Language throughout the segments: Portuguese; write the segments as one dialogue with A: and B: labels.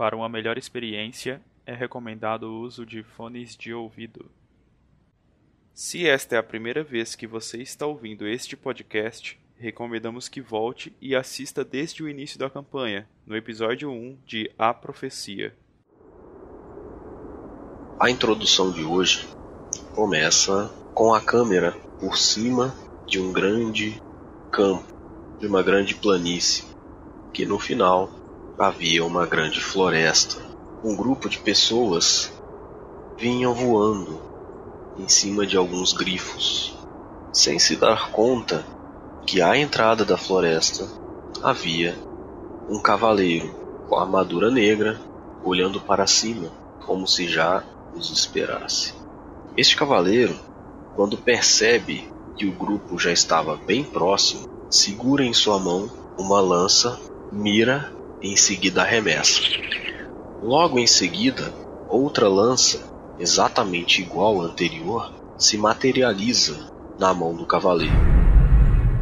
A: Para uma melhor experiência, é recomendado o uso de fones de ouvido. Se esta é a primeira vez que você está ouvindo este podcast, recomendamos que volte e assista desde o início da campanha, no episódio 1 de A Profecia.
B: A introdução de hoje começa com a câmera por cima de um grande campo, de uma grande planície, que no final havia uma grande floresta. Um grupo de pessoas vinham voando em cima de alguns grifos, sem se dar conta que à entrada da floresta havia um cavaleiro com armadura negra olhando para cima como se já os esperasse. Este cavaleiro, quando percebe que o grupo já estava bem próximo, segura em sua mão uma lança, mira e em seguida arremessa. Logo em seguida, outra lança, exatamente igual à anterior, se materializa na mão do cavaleiro.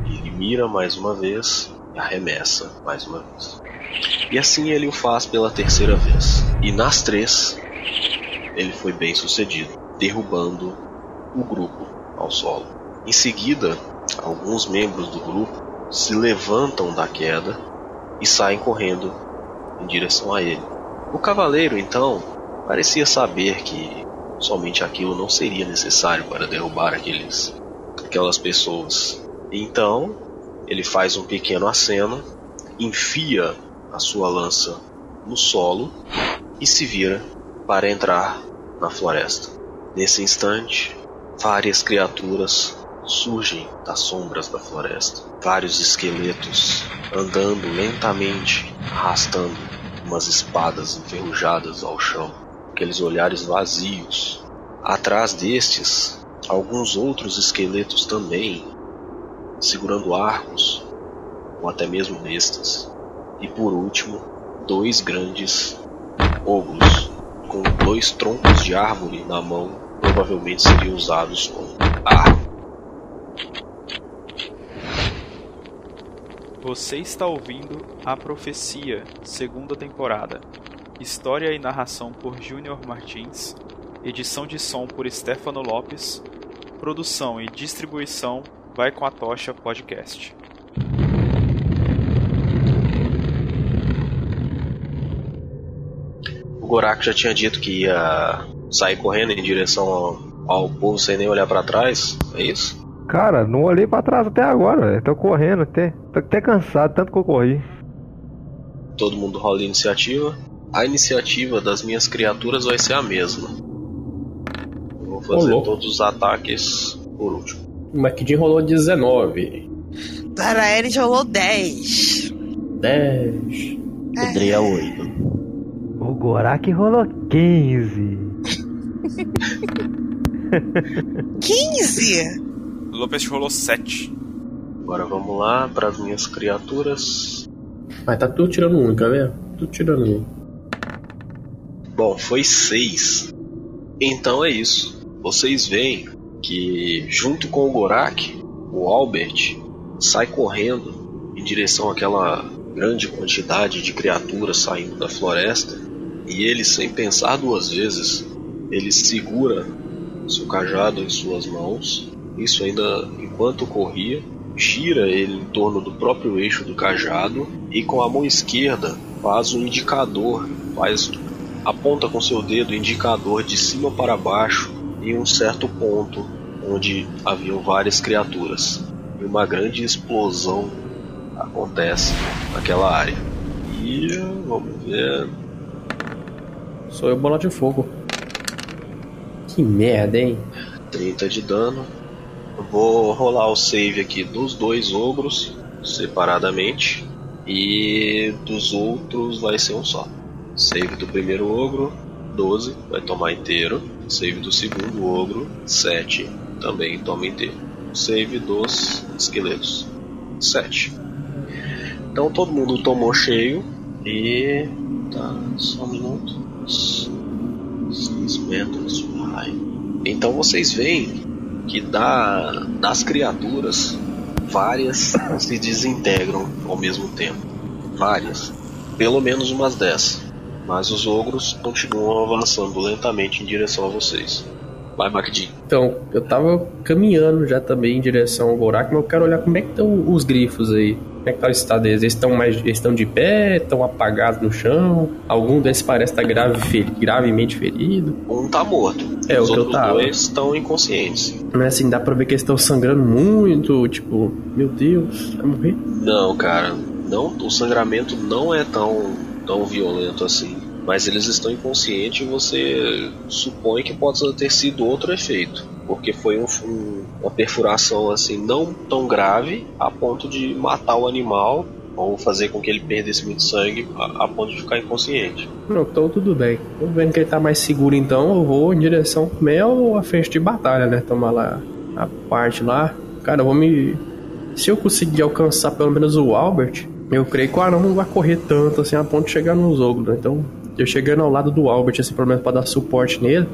B: Ele mira mais uma vez e arremessa mais uma vez. E assim ele o faz pela terceira vez. E nas três, ele foi bem sucedido, derrubando o grupo ao solo. Em seguida, alguns membros do grupo se levantam da queda e saem correndo em direção a ele. O cavaleiro, então, parecia saber que somente aquilo não seria necessário para derrubar aqueles, aquelas pessoas. Então, ele faz um pequeno aceno, enfia a sua lança no solo e se vira para entrar na floresta. Nesse instante, várias criaturas surgem das sombras da floresta. Vários esqueletos andando lentamente, arrastando umas espadas enferrujadas ao chão, aqueles olhares vazios. Atrás destes, alguns outros esqueletos também, segurando arcos ou até mesmo bestas. E por último, dois grandes ogros com dois troncos de árvore na mão, provavelmente seriam usados como arma.
A: Você está ouvindo A Profecia, segunda temporada. História e narração por Júnior Martins. Edição de som por Stefano Lopes. Produção e distribuição Vai com a Tocha Podcast.
B: O Gorak já tinha dito que ia sair correndo em direção ao, ao povo sem nem olhar para trás, é isso?
C: Cara, não olhei pra trás até agora, velho. Tô correndo até. Tô até cansado, tanto que eu corri.
B: Todo mundo rola iniciativa. A iniciativa das minhas criaturas vai ser a mesma. Eu vou fazer
D: Rolou.
B: todos os ataques por último.
D: O McDin rolou 19.
E: Para ele rolou 10.
D: 10.
B: Podrei a 8.
C: O Gorak rolou 15.
E: 15?
A: Lopes rolou 7.
B: Agora vamos lá para as minhas criaturas.
D: Mas tá tudo tirando um, quer ver? Tudo tirando um.
B: Bom, foi 6. Então é isso. Vocês veem que junto com o Gorak, o Albert sai correndo em direção àquela grande quantidade de criaturas saindo da floresta e ele, sem pensar duas vezes, ele segura seu cajado em suas mãos. Isso ainda enquanto corria, gira ele em torno do próprio eixo do cajado e com a mão esquerda faz um indicador, faz aponta com seu dedo o indicador de cima para baixo em um certo ponto onde haviam várias criaturas. E uma grande explosão acontece naquela área. E vamos ver.
D: Sou eu bola de fogo. Que merda, hein?
B: 30 de dano. Vou rolar o save aqui dos dois ogros separadamente. E dos outros vai ser um só. Save do primeiro ogro, 12, vai tomar inteiro. Save do segundo ogro, 7, também toma inteiro. Save dos esqueletos, 7. Então todo mundo tomou cheio e. Tá, só um minuto. 6 metros, vai. Então vocês veem que da, das criaturas, várias se desintegram ao mesmo tempo. Várias. Pelo menos umas 10. Mas os ogros continuam avançando lentamente em direção a vocês. Vai, MacD.
D: Então, eu tava caminhando já também em direção ao Gorak, mas eu quero olhar como é que estão os grifos aí. Como é que tá o estado deles? Eles estão mais. Eles estão de pé, estão apagados no chão. Algum desses parece estar grave, feri- gravemente ferido.
B: Um tá morto.
D: É,
B: os
D: o que eu tava.
B: dois estão inconscientes.
D: Mas assim, dá pra ver que eles estão sangrando muito. Tipo, meu Deus, vai morrer?
B: Não, cara. Não, o sangramento não é tão, tão violento assim. Mas eles estão inconscientes e você supõe que possa ter sido outro efeito. Porque foi um- um- uma perfuração assim não tão grave a ponto de matar o animal ou fazer com que ele perdesse muito sangue a, a ponto de ficar inconsciente.
D: Não, então tudo bem. Tô vendo que ele tá mais seguro então, eu vou em direção Mel à frente de batalha, né? Tomar lá a parte lá. Cara, eu vou me. Se eu conseguir alcançar pelo menos o Albert, eu creio que o Arão não vai correr tanto assim a ponto de chegar nos ogros, né? Então, eu chegando ao lado do Albert, assim, pelo menos pra dar suporte nele,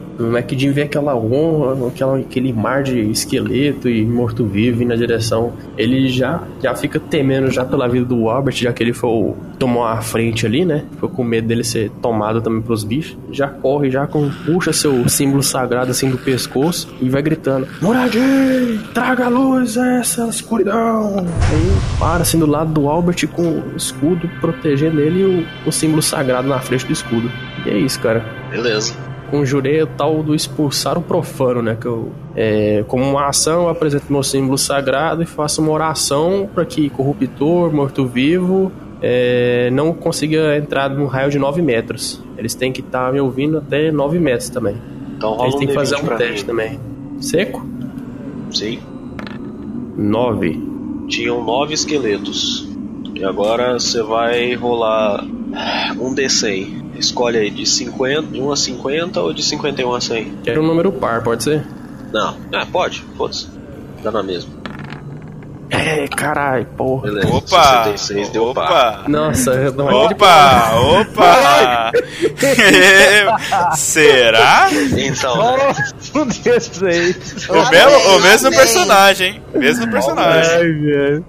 D: que de ver aquela honra, aquela, aquele mar de esqueleto e morto-vivo na direção. Ele já, já fica temendo já pela vida do Albert, já que ele foi, o- tomou a frente ali, né? Ficou com medo dele ser tomado também pelos bichos. Já corre, já com, puxa seu símbolo sagrado assim do pescoço e vai gritando: Moradinho, traga a luz a essa escuridão. Aí para assim do lado do Albert com o escudo protegendo ele e o, o símbolo sagrado na frente do escudo. E é isso, cara
B: Beleza.
D: conjurei o tal do expulsar o profano, né? Que eu, é, como uma ação, eu apresento meu símbolo sagrado e faço uma oração para que corruptor, morto-vivo, é, não consiga entrar no raio de 9 metros. Eles têm que estar me ouvindo até 9 metros também.
B: Então rola
D: Eles
B: um
D: têm que fazer
B: D20
D: um teste
B: mim.
D: também. Seco?
B: Sim.
D: 9.
B: Tinham nove esqueletos. E agora você vai rolar um D100. Escolhe aí de 50, de 1 a 50 ou de 51 a 100.
D: Quero um número par, pode ser?
B: Não, ah, pode, foda-se. Dá na mesma.
D: É, caralho, porra.
B: Beleza.
A: Opa!
B: 66 deu par.
A: Opa!
D: Nossa, eu não é
A: Opa! Opa! Será?
B: Então, né?
C: Um desses aí.
A: O, mesmo, o mesmo personagem, hein? Mesmo personagem.
D: Ai, velho.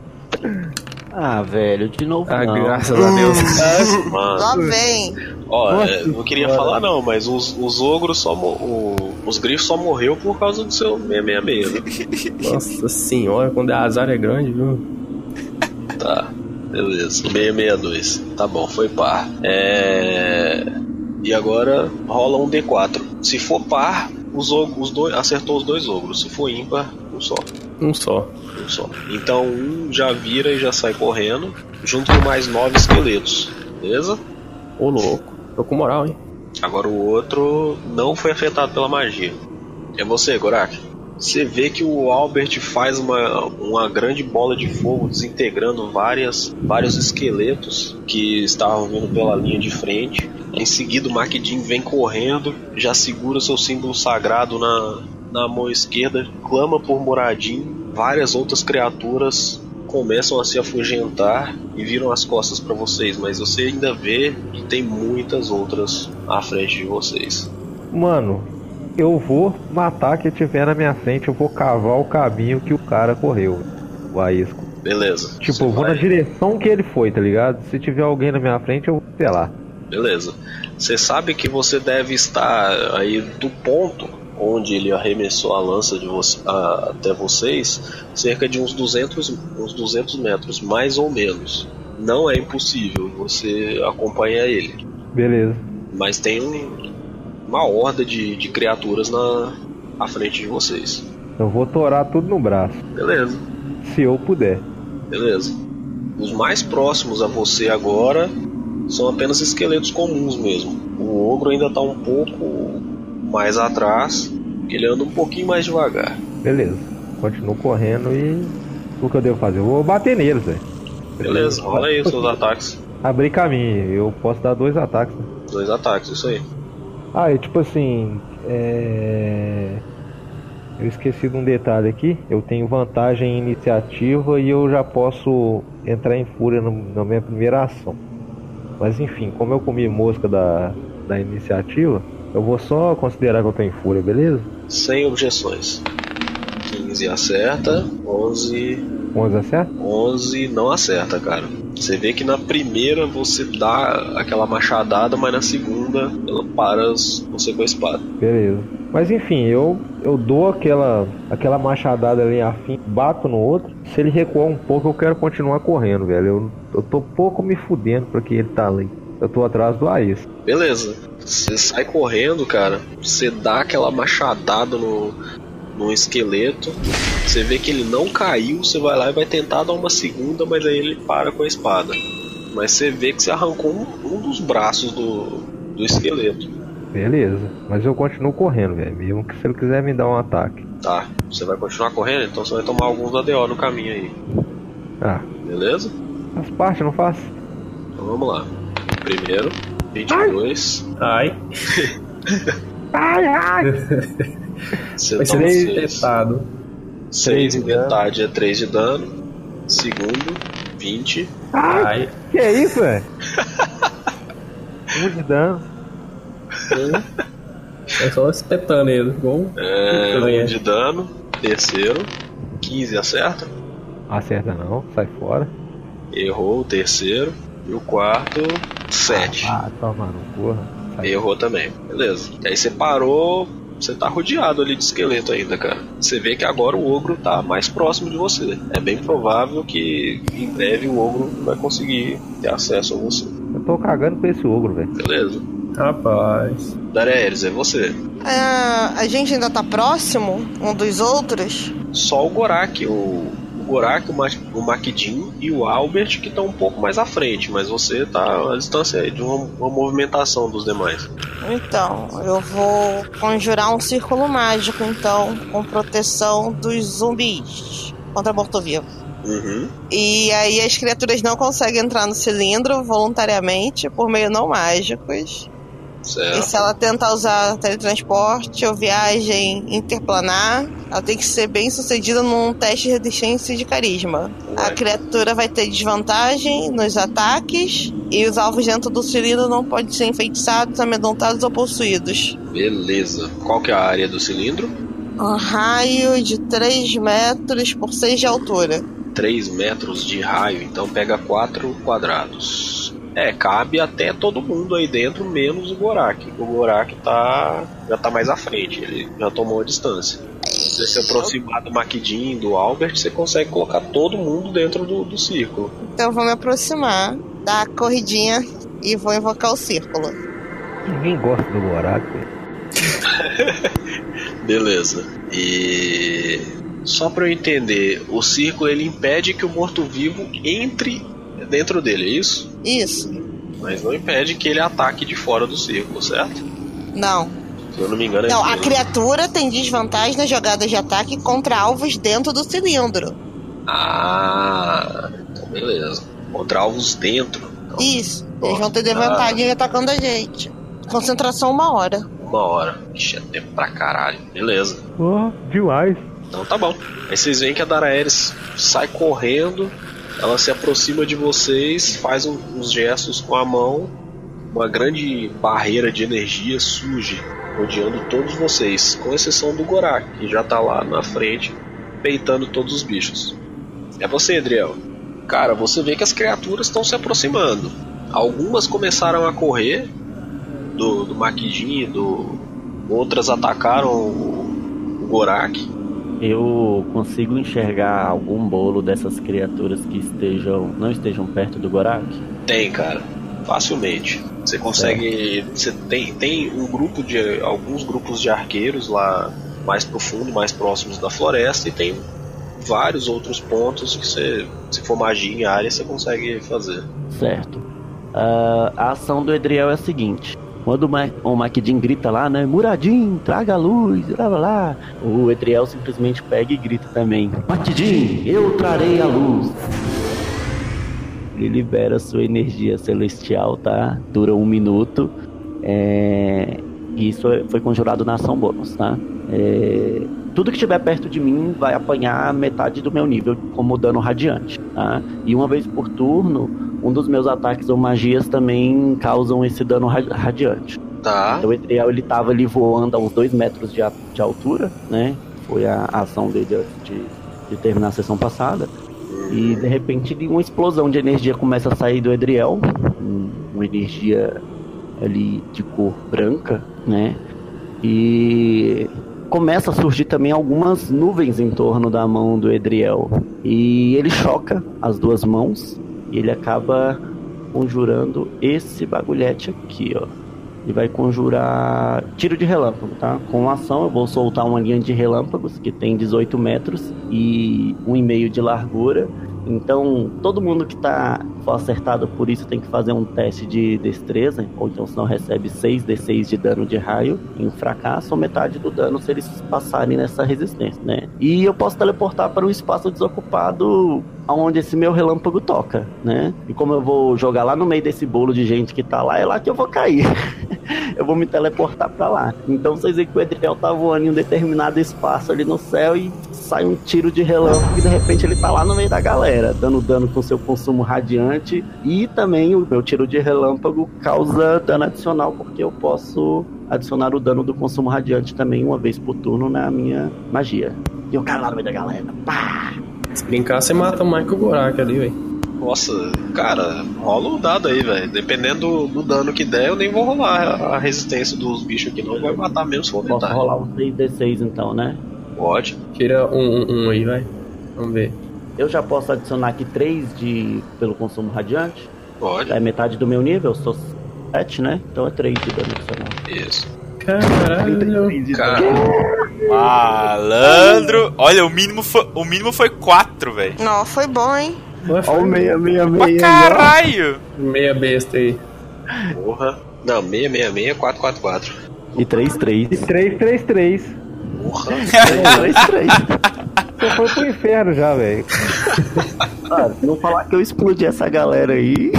F: Ah, velho, de novo
D: Ah,
F: não.
D: graças a Deus.
B: mano.
E: Lá vem.
B: Ó, é, não queria falar não, mas os, os ogros só. o- os grifos só morreu por causa do seu 666. né?
D: Nossa senhora, quando é azar é grande, viu?
B: Tá, beleza. 662. Tá bom, foi par. É. E agora rola um D4. Se for par, os, os dois, acertou os dois ogros. Se for ímpar, um só.
D: Um só.
B: Um só. Então um já vira e já sai correndo, junto com mais nove esqueletos. Beleza?
D: Ô louco. Tô com moral, hein?
B: Agora o outro não foi afetado pela magia. É você, Gorak. Você vê que o Albert faz uma, uma grande bola de fogo desintegrando várias, vários esqueletos que estavam vindo pela linha de frente. Em seguida, o Makidin vem correndo, já segura seu símbolo sagrado na, na mão esquerda, clama por Moradim. Várias outras criaturas começam a se afugentar e viram as costas para vocês, mas você ainda vê que tem muitas outras à frente de vocês.
C: Mano, eu vou matar quem tiver na minha frente, eu vou cavar o caminho que o cara correu. O Aisco.
B: Beleza.
C: Tipo, eu vou
B: vai-
C: na direção que ele foi, tá ligado? Se tiver alguém na minha frente, eu sei lá.
B: Beleza. Você sabe que você deve estar aí do ponto onde ele arremessou a lança a- até vocês, cerca de uns 200, uns 200 metros, mais ou menos. Não é impossível você acompanhar ele,
C: Beleza.
B: mas tem um- uma horda de, de criaturas na à frente de vocês.
C: Eu vou torar tudo no braço.
B: Beleza.
C: Se eu puder.
B: Beleza. Os mais próximos a você agora são apenas esqueletos comuns mesmo. O ogro ainda está um pouco mais atrás, ele anda um pouquinho mais devagar.
C: Beleza. Continuo correndo e. O que eu devo fazer? Eu vou bater neles, velho.
B: Beleza, rola aí os seus ataques.
C: Abrir caminho. Eu posso dar dois ataques. Né?
B: Dois ataques, isso aí.
C: Ah, e tipo assim. É. Eu esqueci de um detalhe aqui. Eu tenho vantagem em iniciativa e eu já posso entrar em fúria no- na minha primeira ação. Mas enfim, como eu comi mosca da, da iniciativa, eu vou só considerar que eu em fúria, beleza?
B: Sem objeções. 15 acerta, 11
C: 11 acerta?
B: 11 não acerta, cara. Você vê que na primeira você dá aquela machadada, mas na segunda ela para você com a espada.
C: Beleza. Mas enfim, eu, eu dou aquela, aquela machadada ali afim, bato no outro. Se ele recuar um pouco, eu quero continuar correndo, velho. Eu, eu tô pouco me fudendo pra que ele tá ali. Eu tô atrás do Ace.
B: Beleza. Você sai correndo, cara. Você dá aquela machadada no, no esqueleto. Você vê que ele não caiu. Você vai lá e vai tentar dar uma segunda, mas aí ele para com a espada. Mas você vê que você arrancou um, um dos braços do, do esqueleto.
C: Beleza. Mas eu continuo correndo, velho. Mesmo que se ele quiser me dar um ataque.
B: Tá. Você vai continuar correndo, então você vai tomar alguns ADO no caminho aí.
C: Ah,
B: Beleza?
C: faz parte, não faz?
B: Então vamos lá. Primeiro, 22.
D: Ai,
C: Ai, ai!
B: Você
D: vai
B: toma
D: ser
B: seis.
D: espetado.
B: 6 em
C: de
B: metade é 3 de dano. Segundo, 20.
D: Ai,
C: Que é isso, velho? um de dano.
D: é só espetando ele. Bom,
B: É,
D: Picanha.
B: 1 de dano. Terceiro, 15 acerta.
C: Acerta não, sai fora.
B: Errou o terceiro. E o quarto, 7.
C: Ah, toma no porra.
B: Errou também. Beleza. E aí você parou. Você tá rodeado ali de esqueleto ainda, cara. Você vê que agora o ogro tá mais próximo de você. É bem provável que em breve o ogro vai conseguir ter acesso a você.
C: Eu tô cagando pra esse ogro, velho.
B: Beleza.
D: rapaz.
B: Dareres, é você.
E: Ah, a gente ainda tá próximo um dos outros?
B: Só o Gorak, o, o Gorak, o, Ma o Makidin e o Albert que estão um pouco mais à frente, mas você tá à distância aí de uma, uma movimentação dos demais.
E: Então, eu vou conjurar um círculo mágico, então, com proteção dos zumbis contra morto-vivo.
B: Uhum.
E: E aí as criaturas não conseguem entrar no cilindro voluntariamente por meio não mágicos. E
B: Certo.
E: se ela tentar usar teletransporte ou viagem interplanar, ela tem que ser bem sucedida num teste de resistência e de carisma. A
B: Ué.
E: criatura vai ter desvantagem nos ataques e os alvos dentro do cilindro não podem ser enfeitiçados, amedrontados ou possuídos.
B: Beleza. Qual que é a área do cilindro?
E: Um raio de 3 metros por 6 de altura.
B: 3 metros de raio, então pega 4 quadrados. É, cabe até todo mundo aí dentro, menos o Gorak. O Gorak tá, já tá mais à frente, ele já tomou a distância. Se você se aproximar do Makidin, do Albert, você consegue colocar todo mundo dentro do, do círculo.
E: Então eu vou me aproximar, dar a corridinha e vou invocar o círculo.
C: Ninguém gosta do Gorak, velho.
B: Beleza. E só para eu entender, o círculo ele impede que o morto-vivo entre dentro dele, é isso?
E: Isso.
B: Mas não impede que ele ataque de fora do círculo, certo?
E: Não.
B: Se eu não me engano, é
E: Não, a criatura tem desvantagem nas jogadas de ataque contra alvos dentro do cilindro.
B: Ah, então beleza. Contra alvos dentro. Então,
E: Isso. Eles vão ter desvantagem atacando a gente. Concentração uma hora.
B: uma hora. Ixi, é tempo pra caralho. Beleza.
C: Oh, demais.
B: Então tá bom. Aí vocês veem que a Daraeris sai correndo, ela se aproxima de vocês, faz uns gestos com a mão, uma grande barreira de energia surge, rodeando todos vocês, com exceção do Gorak, que já tá lá na frente, peitando todos os bichos. É você, Adriel. Cara, você vê que as criaturas estão se aproximando. Algumas começaram a correr do, do do outras atacaram o, o Gorak.
F: Eu consigo enxergar algum bolo dessas criaturas que estejam não estejam perto do Gorak?
B: Tem, cara. Facilmente. Você consegue. Você tem, tem um grupo de. alguns grupos de arqueiros lá mais profundo, mais próximos da floresta, e tem vários outros pontos que você. Se for magia em área, você consegue fazer.
F: Certo. Ah, a ação do Edriel é a seguinte. Quando o, Ma o grita lá, né? Muradim, traga a luz, blá blá blá. O Edriel simplesmente pega e grita também. Makidin, eu trarei a luz. Ele libera sua energia celestial, tá? Dura um minuto. É... Isso foi conjurado na ação bônus, tá? É... Tudo que estiver perto de mim vai apanhar metade do meu nível como dano radiante, tá? E uma vez por turno, um dos meus ataques ou magias também causam esse dano ra- radiante.
B: Tá.
F: Então o Etriel ele tava ali voando a uns 2 metros de, de altura, né? Foi a, a ação dele antes de, de terminar a sessão passada. E de repente uma explosão de energia começa a sair do Edriel, um- uma energia ali de cor branca, né? E começa a surgir também algumas nuvens em torno da mão do Edriel. E ele choca as duas mãos e ele acaba conjurando esse bagulhete aqui, ó. Ele vai conjurar tiro de relâmpago, tá? Com ação eu vou soltar uma linha de relâmpagos que tem 18 metros e 1,5 de largura. Então, todo mundo que tá for acertado por isso tem que fazer um teste de destreza, ou então senão recebe 6d6 de dano de raio em fracasso ou metade do dano se eles passarem nessa resistência, né? E eu posso teleportar para um espaço desocupado aonde esse meu relâmpago toca, né? E como eu vou jogar lá no meio desse bolo de gente que tá lá, é lá que eu vou cair. eu vou me teleportar pra lá. Então vocês veem que o Edriel tá voando em um determinado espaço ali no céu e sai um tiro de relâmpago e de repente ele tá lá no meio da galera, dando dano com seu consumo radiante e também o meu tiro de relâmpago causa dano adicional porque eu posso adicionar o dano do consumo radiante também uma vez por turno na minha magia. E o cara lá no meio da galera, pá!
D: Se brincar, você mata o Michael Gorak ali, velho.
B: Nossa, cara, rola o dado aí, velho. Dependendo do, do dano que der, eu nem vou rolar a resistência dos bichos aqui, não. Vai matar mesmo se for
F: Posso rolar um 6d6 então, né?
B: Pode.
D: Tira um, um, um aí, vai. Vamos ver.
F: Eu já posso adicionar aqui 3 de pelo consumo radiante.
B: Pode.
F: É metade do meu nível, eu sou 7, né? Então é 3 de dano adicional.
B: Isso.
D: Caralho.
B: Cara,
A: Malandro. Olha, o mínimo foi, o mínimo foi 4, velho.
E: Não, foi bom, hein?
F: Ó o 666
A: Pra caralho.
D: Meia besta aí.
B: porra. Não, 666 444.
F: E 3, 3.
C: E 333.
B: Porra.
F: 3, 3.
C: Você foi pro inferno já, velho.
F: Ah, se não falar que eu explodi essa galera aí.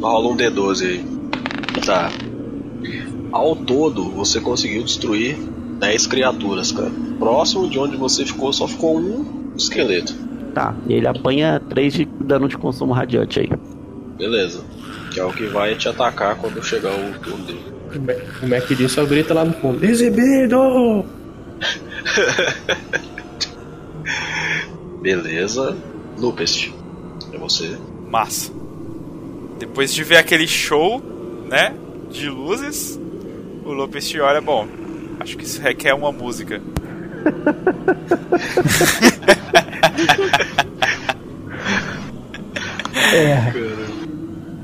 B: Rola um D12 aí. Tá. Ao todo, você conseguiu destruir 10 criaturas, cara. Próximo de onde você ficou, só ficou um esqueleto.
F: Tá, e ele apanha 3 de dano de consumo radiante aí.
B: Beleza. Que é o que vai te atacar quando chegar o turno dele.
D: O Mac- O Mac D só grita lá no fundo. Exibido!
B: Beleza. Lupest. É você.
A: Massa. Depois de ver aquele show, né? De luzes, o Lopes te olha, bom. Acho que isso requer uma música.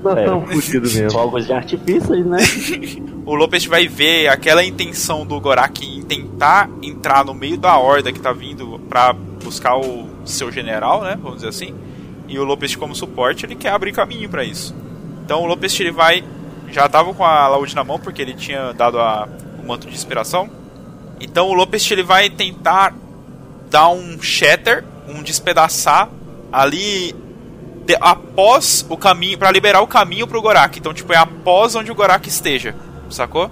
C: Nós
F: É.
C: estamos fudidos mesmo.
F: Fogos de artifícios, né?
A: O Lopes vai ver aquela intenção do Gorak em tentar entrar no meio da horda que tá vindo pra buscar o seu general, né? Vamos dizer assim. E o Lopes, como suporte, ele quer abrir caminho pra isso. Então o Lopes ele vai. Já tava com a Laúde na mão, porque ele tinha dado a- o manto de inspiração. Então o Lopes ele vai tentar dar um shatter, um despedaçar ali de- após o caminho, Pra liberar o caminho pro Gorak. Então, tipo, é após onde o Gorak esteja, sacou?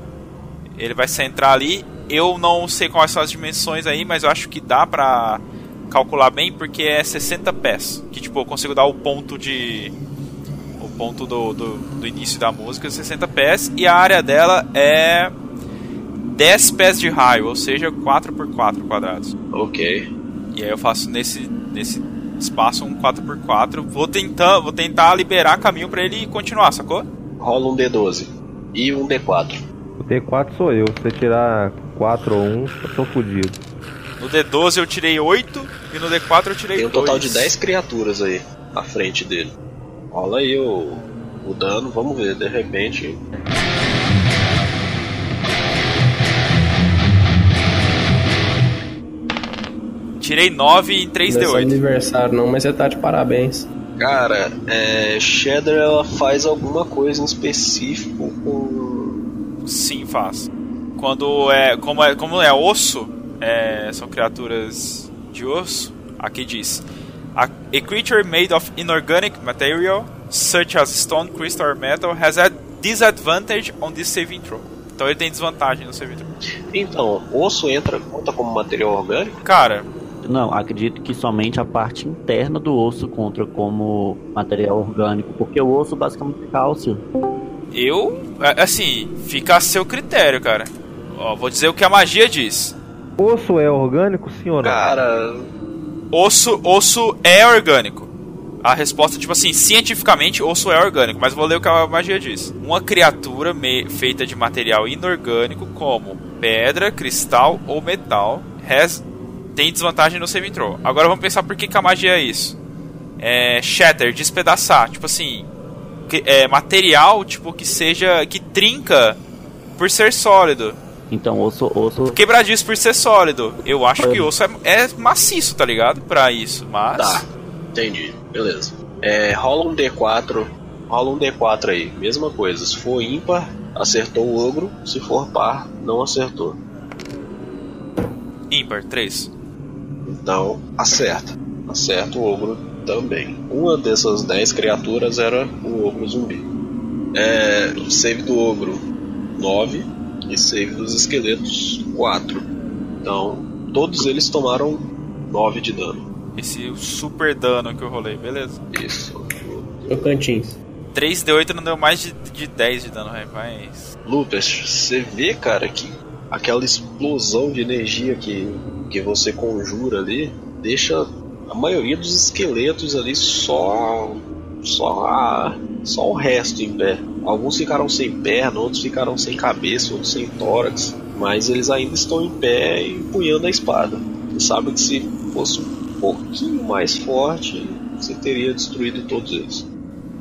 A: Ele vai centrar ali. Eu não sei quais são as dimensões aí, mas eu acho que dá pra calcular bem, porque é 60 pés. Que, tipo, eu consigo dar o ponto de. O ponto do, do, do início da música, 60 pés. E a área dela é 10 pés de raio, ou seja, 4 por 4 quadrados.
B: Ok.
A: E aí eu faço nesse, nesse espaço um 4x4. Vou tentar, vou tentar liberar caminho pra ele continuar, sacou?
B: Rola um D12. E um D4.
C: O D4 sou eu. Se você tirar 4 ou 1, eu tô fudido.
A: No D12 eu tirei 8 e no D4 eu tirei
B: Tem um
A: 2.
B: total de 10 criaturas aí à frente dele. Rola aí o, o dano, vamos ver, de repente.
A: Tirei 9 em
D: Não é
A: 3D8.
D: aniversário não, mas você tá de parabéns.
B: Cara, é, Shader ela faz alguma coisa em específico com.
A: Sim, faz. Quando é. Como é, como é osso, é, são criaturas de osso. Aqui diz: a, a creature made of inorganic material, such as stone, crystal or metal, has a disadvantage on this saving throw. Então ele tem desvantagem no saving throw.
B: Então, osso entra, conta como material orgânico?
A: Cara,
F: Não, acredito que somente a parte interna do osso conta como material orgânico, porque o osso basicamente é cálcio.
A: eu. é, Assim, fica a seu critério, cara. Ó, vou dizer o que a magia diz.
C: Osso é orgânico, não?
B: Cara,
A: Osso, osso é orgânico. A resposta, tipo assim, cientificamente, osso é orgânico, mas vou ler o que a magia diz. Uma criatura feita de material inorgânico, como pedra, cristal ou metal, has tem desvantagem no save throw. Agora vamos pensar por que, que a magia é isso. É, shatter, despedaçar. Tipo assim, que, é, material tipo que seja. que trinca por ser sólido.
F: Então, osso. osso...
A: Quebradiço por ser sólido. Eu acho que osso é, é maciço, tá ligado? Pra isso, mas.
B: Tá, entendi. Beleza. É, rola um D4. Rola um D4 aí. Mesma coisa. Se for ímpar, acertou o ogro. Se for par, não acertou.
A: Ímpar, 3.
B: Então, acerta. Acerta o ogro também. Uma dessas 10 criaturas era o ogro zumbi. É, save do ogro 9 e save dos esqueletos 4. Então, todos eles tomaram 9 de dano.
A: Esse super dano que eu rolei, beleza?
B: Isso.
D: Tocantins.
A: 3d8 não deu mais de, de 10 de dano, mas.
B: Lucas, você vê, cara, que aquela explosão de energia que, que você conjura ali deixa a maioria dos esqueletos ali só só a, só o resto em pé. Alguns ficaram sem perna, outros ficaram sem cabeça, outros sem tórax, mas eles ainda estão em pé empunhando a espada. Você sabe que se fosse um pouquinho mais forte, você teria destruído todos eles.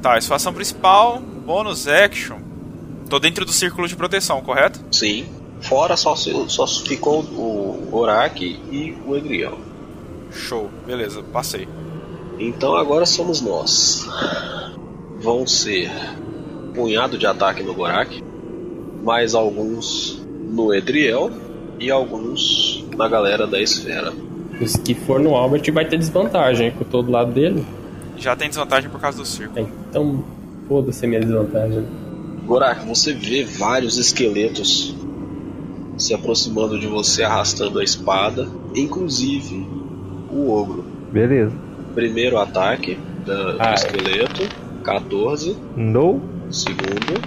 A: Tá, a situação principal, bônus action. Tô dentro do círculo de proteção, correto?
B: Sim. Fora só, só ficou o Orak e o Edriel.
A: Show, beleza, passei.
B: Então agora somos nós. Vão ser punhado de ataque no Gorak, mais alguns no Edriel e alguns na galera da esfera.
D: Os que for no Albert vai ter desvantagem com todo lado dele.
A: Já tem desvantagem por causa do círculo.
D: É, então, foda-se a minha desvantagem.
B: Gorak, você vê vários esqueletos se aproximando de você, arrastando a espada, inclusive o ogro.
C: Beleza.
B: Primeiro ataque da, do
D: Ah, é.
B: esqueleto, 14.
C: No.
B: Segundo,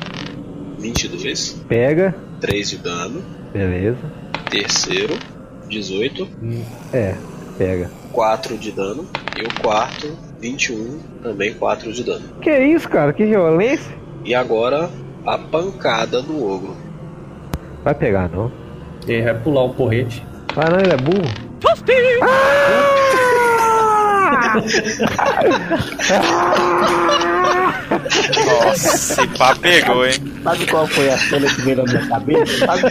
B: 22.
C: Pega.
B: 3 de dano.
C: Beleza.
B: Terceiro, 18.
C: É, pega.
B: 4 de dano. E o quarto, 21. Também 4 de dano.
C: Que isso, cara? Que violência?
B: E agora, a pancada do ogro.
C: Vai pegar, não.
D: Ele vai pular o porrete.
C: Ah, não, ele é burro.
A: Nossa, esse pá pegou, hein?
F: Sabe qual foi a cena que veio na minha cabeça? Sabe?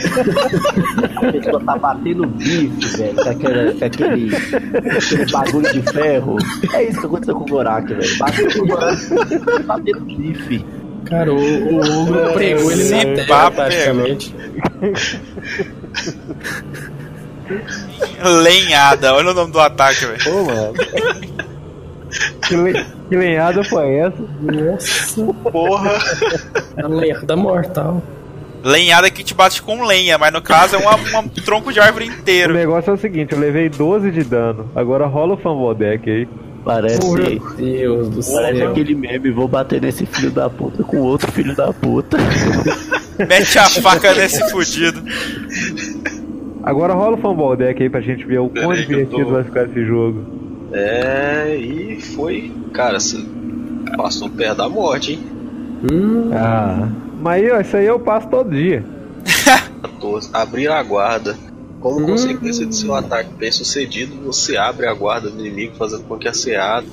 F: A pessoa tá batendo bife, velho, com, aquele, com aquele, aquele bagulho de ferro. É isso que aconteceu com o Gorak, velho. Bateu com o Gorak, batendo bife.
D: Cara, o, o ogro pregou ele
A: Esse
D: na praticamente.
A: Lenhada, olha o nome do ataque, velho.
C: Ô, mano. Que, le... que lenhada foi essa?
D: Nossa,
B: Porra!
D: a lerda mortal.
A: Lenhada que te bate com lenha, mas no caso é um tronco de árvore
C: O
A: inteiro.
C: negócio é o seguinte, eu levei 12 de dano. Agora rola o Fumble Deck aí.
F: Parece,
D: Meu Deus do
F: parece
D: céu.
F: aquele meme, vou bater nesse filho da puta com outro filho da puta.
A: Mete a faca nesse fudido.
C: Agora rola o Fumble Deck aí pra gente ver o
B: Pera
C: quão divertido
B: tô-
C: vai ficar esse jogo.
B: É, e foi. Cara, você passou perto da morte, hein?
D: Hum,
C: Ah, mas ó, isso aí eu passo todo dia.
B: 14. Abrir a guarda. Como
D: Hum.
B: consequência de seu ataque bem sucedido, você abre a guarda do inimigo, fazendo com que a CA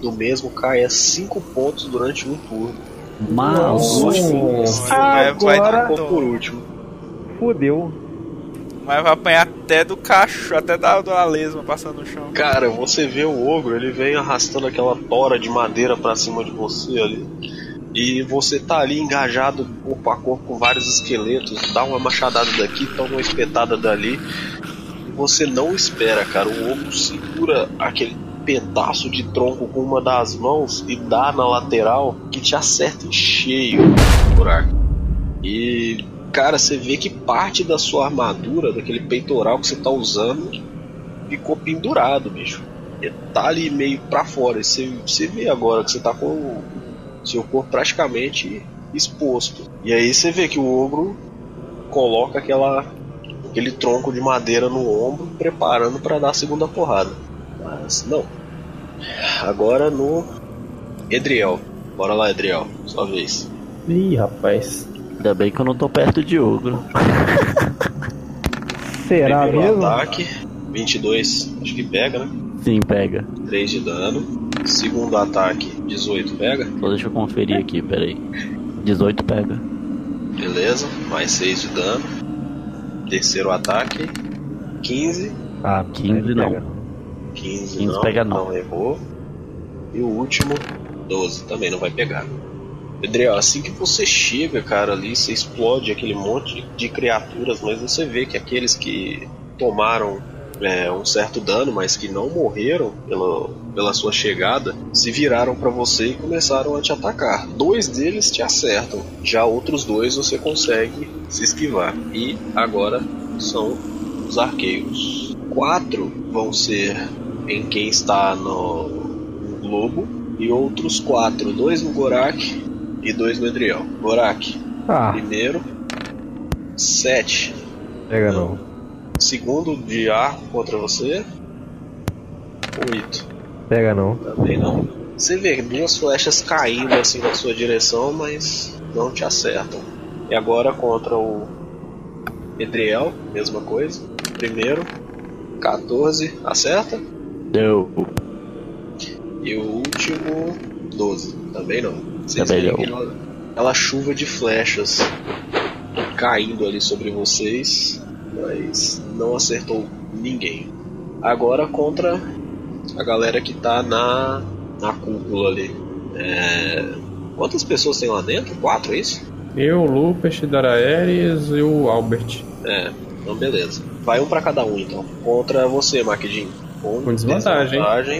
B: do mesmo caia 5 pontos durante um turno.
F: Mas,
D: nossa.
A: Vai, vai,
C: Agora-
B: Ficou por último.
C: Fudeu.
A: Mas vai apanhar até do cacho, até da, da lesma passando no chão.
B: Cara, você vê o ogro, ele vem arrastando aquela tora de madeira pra cima de você ali. E você tá ali engajado corpo a corpo com vários esqueletos, dá uma machadada daqui, toma uma espetada dali. E você não espera, cara. O ogro segura aquele pedaço de tronco com uma das mãos e dá na lateral que te acerta em cheio no buraco. E cara, você vê que parte da sua armadura, daquele peitoral que você tá usando, ficou pendurado, bicho. E tá ali meio pra fora. Você, você vê agora que você tá com o seu corpo praticamente exposto. E aí você vê que o ogro coloca aquela aquele tronco de madeira no ombro, preparando pra dar a segunda porrada. Mas não. Agora no Edriel. Bora lá, Edriel. Sua vez.
D: Ih, rapaz.
F: Ainda bem que eu não tô perto de ogro.
C: Será
B: Primeiro
C: mesmo?
B: ataque, 22. Acho que pega, né?
F: Sim, pega.
B: 3 de dano. Segundo ataque, 18 pega.
F: Só deixa eu conferir aqui, peraí. 18 pega.
B: Beleza. Mais 6 de dano. Terceiro ataque, 15.
C: Ah,
F: 15 não.
C: pega.
B: 15,
F: 15
B: não,
F: pega não.
B: não errou. E o último, 12, também não vai pegar. Adriel, assim que você chega, cara, ali, você explode aquele monte de criaturas, mas você vê que aqueles que tomaram é, um certo dano, mas que não morreram pela, pela sua chegada, se viraram pra você e começaram a te atacar. Dois deles te acertam, já outros dois você consegue se esquivar. E agora são os arqueiros. Quatro vão ser em quem está no, no globo e outros quatro, dois no Gorak e dois no Edriel. Gorak,
C: Ah,
B: primeiro, sete.
C: pega não.
B: Segundo de arco contra você, oito.
C: Pega não.
B: Também não. Você vê duas flechas caindo assim na sua direção, mas não te acertam. E agora contra o Edriel, mesma coisa. Primeiro, 14, acerta.
F: Deu.
B: E o último, 12. Também não. Vocês
F: Também
B: veem
F: não.
B: aquela, aquela chuva de flechas caindo ali sobre vocês, mas não acertou ninguém. Agora contra a galera que tá na, na cúpula ali. É, Quantas pessoas tem lá dentro? Quatro, é isso?
D: Eu, o Lupus, Daraeris e o Albert.
B: É, então beleza. Vai um pra cada um então. Contra você, Maquidin. Com,
D: Com desvantagem.
B: desvantagem.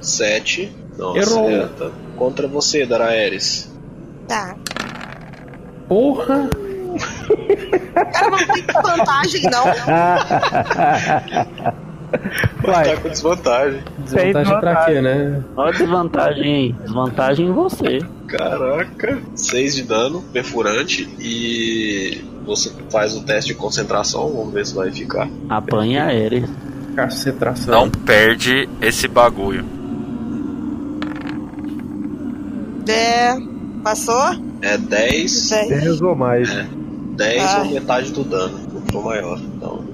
B: Sete. Não
D: Errou.
B: acerta. Contra você, Daraeris.
E: Tá.
D: Porra!
E: Cara, não tem vantagem, não.
B: Vai tá com desvantagem.
D: Desvantagem pra quê, né?
F: Olha a desvantagem aí. Desvantagem em você.
B: Caraca. 6 de dano, perfurante. E você faz o teste de concentração. Vamos ver se vai ficar.
F: Apanha aérea.
D: Concentração.
A: Não perde esse bagulho.
E: É. Passou?
B: É 10.
E: Dez.
C: 10 ou mais.
B: 10
E: Ah.
B: ou metade do dano. Não for maior. Então.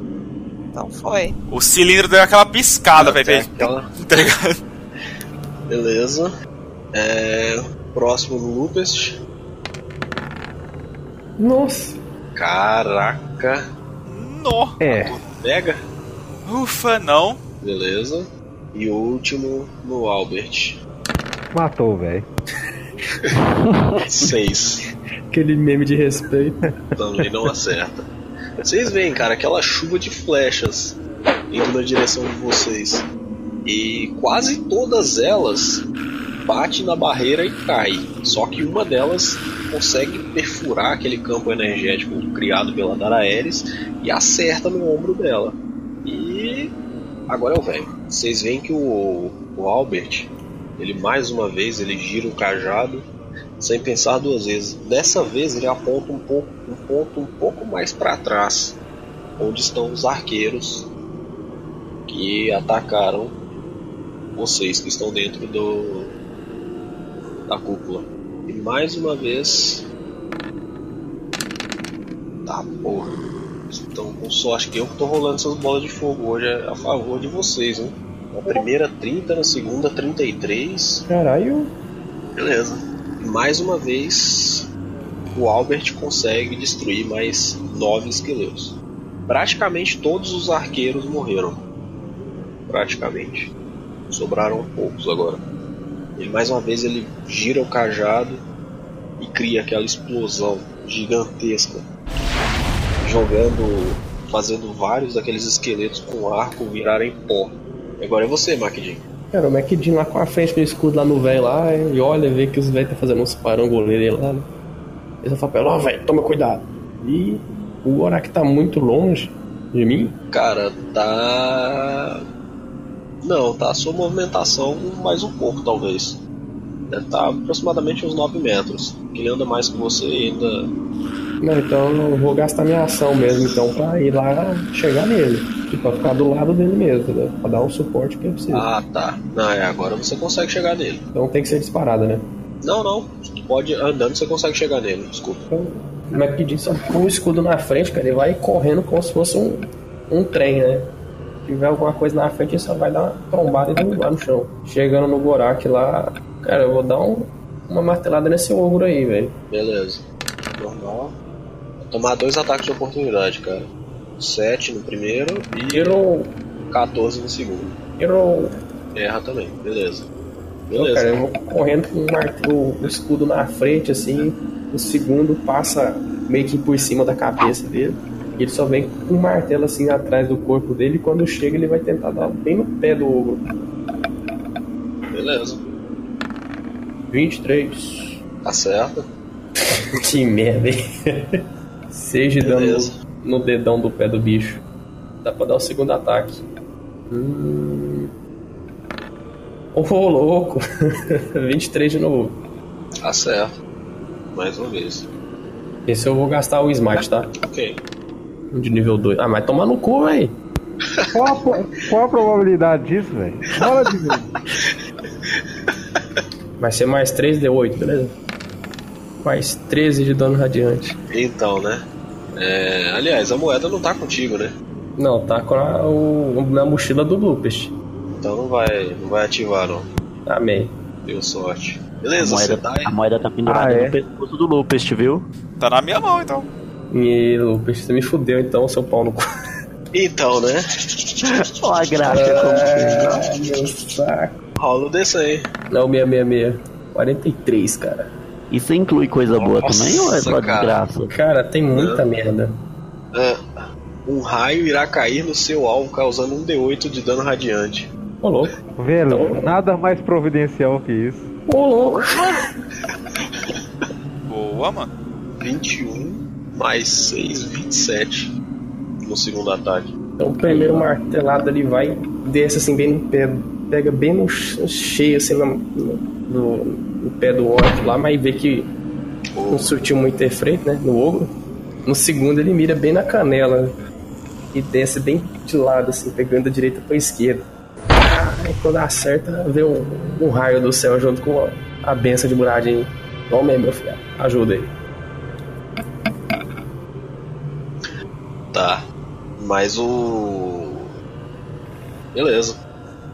E: Então foi.
A: O cilindro deu aquela piscada, velho.
B: aquela-
A: Tá ligado?
B: Beleza. É, próximo no Lupest.
D: Nossa!
B: Caraca.
A: Nó.
C: É,
B: Pega.
A: Ufa, não.
B: Beleza. E o último no Albert.
C: matou, velho.
B: 6.
D: Aquele meme de respeito.
B: Também não acerta. Vocês veem, cara, aquela chuva de flechas indo na direção de vocês. E quase todas elas bate na barreira e cai. Só que uma delas consegue perfurar aquele campo energético criado pela Daraeris e acerta no ombro dela. E agora é o velho. Vocês veem que o, o Albert, ele mais uma vez ele gira o cajado sem pensar duas vezes. Dessa vez ele aponta um pouco, um ponto um pouco mais para trás, onde estão os arqueiros que atacaram vocês que estão dentro do da cúpula. E mais uma vez, tá porra. Estão com sorte que eu tô rolando essas bolas de fogo hoje é a favor de vocês, hein? Na primeira 30, na segunda 33.
D: Caralho.
B: Beleza. Mais uma vez, o Albert consegue destruir mais nove esqueletos. Praticamente todos os arqueiros morreram. Praticamente. Sobraram poucos agora. Ele mais uma vez ele gira o cajado e cria aquela explosão gigantesca, jogando, fazendo vários daqueles esqueletos com arco virarem pó. Agora é você, Maquidin.
D: Cara, o MacDin lá com a frente do escudo lá no velho lá, e olha, vê que os velhos tá fazendo uns parangoleiros lá, né? Ele só fala ó, velho, toma cuidado. E o Gorak tá muito longe de mim.
B: Cara, tá. Não, tá a sua movimentação mais um pouco, talvez. Deve estar aproximadamente uns 9 metros. Que ele anda mais que você e ainda
D: Não, então eu vou gastar minha ação mesmo, então, pra ir lá chegar nele. E pra ficar do lado dele mesmo, entendeu? Pra dar o suporte que eu preciso.
B: Ah, tá. Não, é, agora você consegue chegar nele.
D: Então tem que ser disparada, né?
B: Não, não. Pode andando, você consegue chegar nele. Desculpa.
D: Então, como é que diz? Com o escudo na frente, cara, ele vai correndo como se fosse um, um trem, né? Se tiver alguma coisa na frente, ele só vai dar uma trombada e derrubar no chão. Chegando no Gorak lá, cara, eu vou dar um, uma martelada nesse ogro aí, velho.
B: Beleza. Normal. Tomar dois ataques de oportunidade, cara. 7 no primeiro e
D: Hero,
B: 14 no segundo.
D: hero.
B: Erra também. Beleza. Beleza.
D: cara, eu vou correndo com o, o escudo na frente, assim. O segundo passa meio que por cima da cabeça dele. E ele só vem com o martelo assim atrás do corpo dele. E quando chega, ele vai tentar dar bem no pé do ogro.
B: Beleza.
D: 23.
B: Acerta.
D: Que merda, hein? 6 de dano
B: Beleza.
D: no, no dedão do pé do bicho. Dá pra dar o segundo ataque. Hum. Ô, louco! 23 de novo.
B: Acerta. Mais uma vez.
D: Esse eu vou gastar o smite, tá?
B: Ok.
D: Um de nível 2. Ah, mas toma no cu, véi.
C: Qual a, qual a probabilidade disso, velho? Fala de novo.
D: Vai ser mais 3d8, beleza? Mais 13 de dano radiante.
B: Então, né? É, aliás, a moeda não tá contigo, né?
D: Não, tá com a, o, na mochila do Lupus.
B: Então não vai, não vai ativar, não.
D: Amém.
B: Deu sorte.
F: A
B: Beleza, você
F: moeda,
B: tá aí.
F: a moeda tá pendurada
C: Ah, é?
F: no pescoço do Lupest, viu?
A: Tá na minha mão, então.
D: E Lupus, você me fudeu então, seu pau no cu.
B: Então, né?
F: Ó a graxa como
D: Ah, meu saco.
B: Rola o desse aí.
D: Não, 666. 43, cara.
F: Isso inclui coisa boa
B: Nossa,
F: também ou é só
B: cara.
F: desgraça?
D: Cara, tem muita merda.
B: Ah, um raio irá cair no seu alvo, causando um D8 de dano radiante.
D: Ô, louco.
C: Velho, nada mais providencial que isso.
D: Ô, louco.
A: Boa, mano.
B: 21 mais 6, 27 no segundo ataque.
D: Então o primeiro martelado ali vai, desce assim bem no pé, pega bem no ch- cheio assim no, no- no pé do orc lá, mas vê que não surtiu muito efeito, né, no ogro. No segundo ele mira bem na canela e desce bem de lado assim, pegando da direita pra esquerda. Aí quando acerta, vê um, um raio do céu junto com a, benção de Muradinho. Toma aí, meu filho, ajuda aí.
B: Tá. Mas o. Beleza.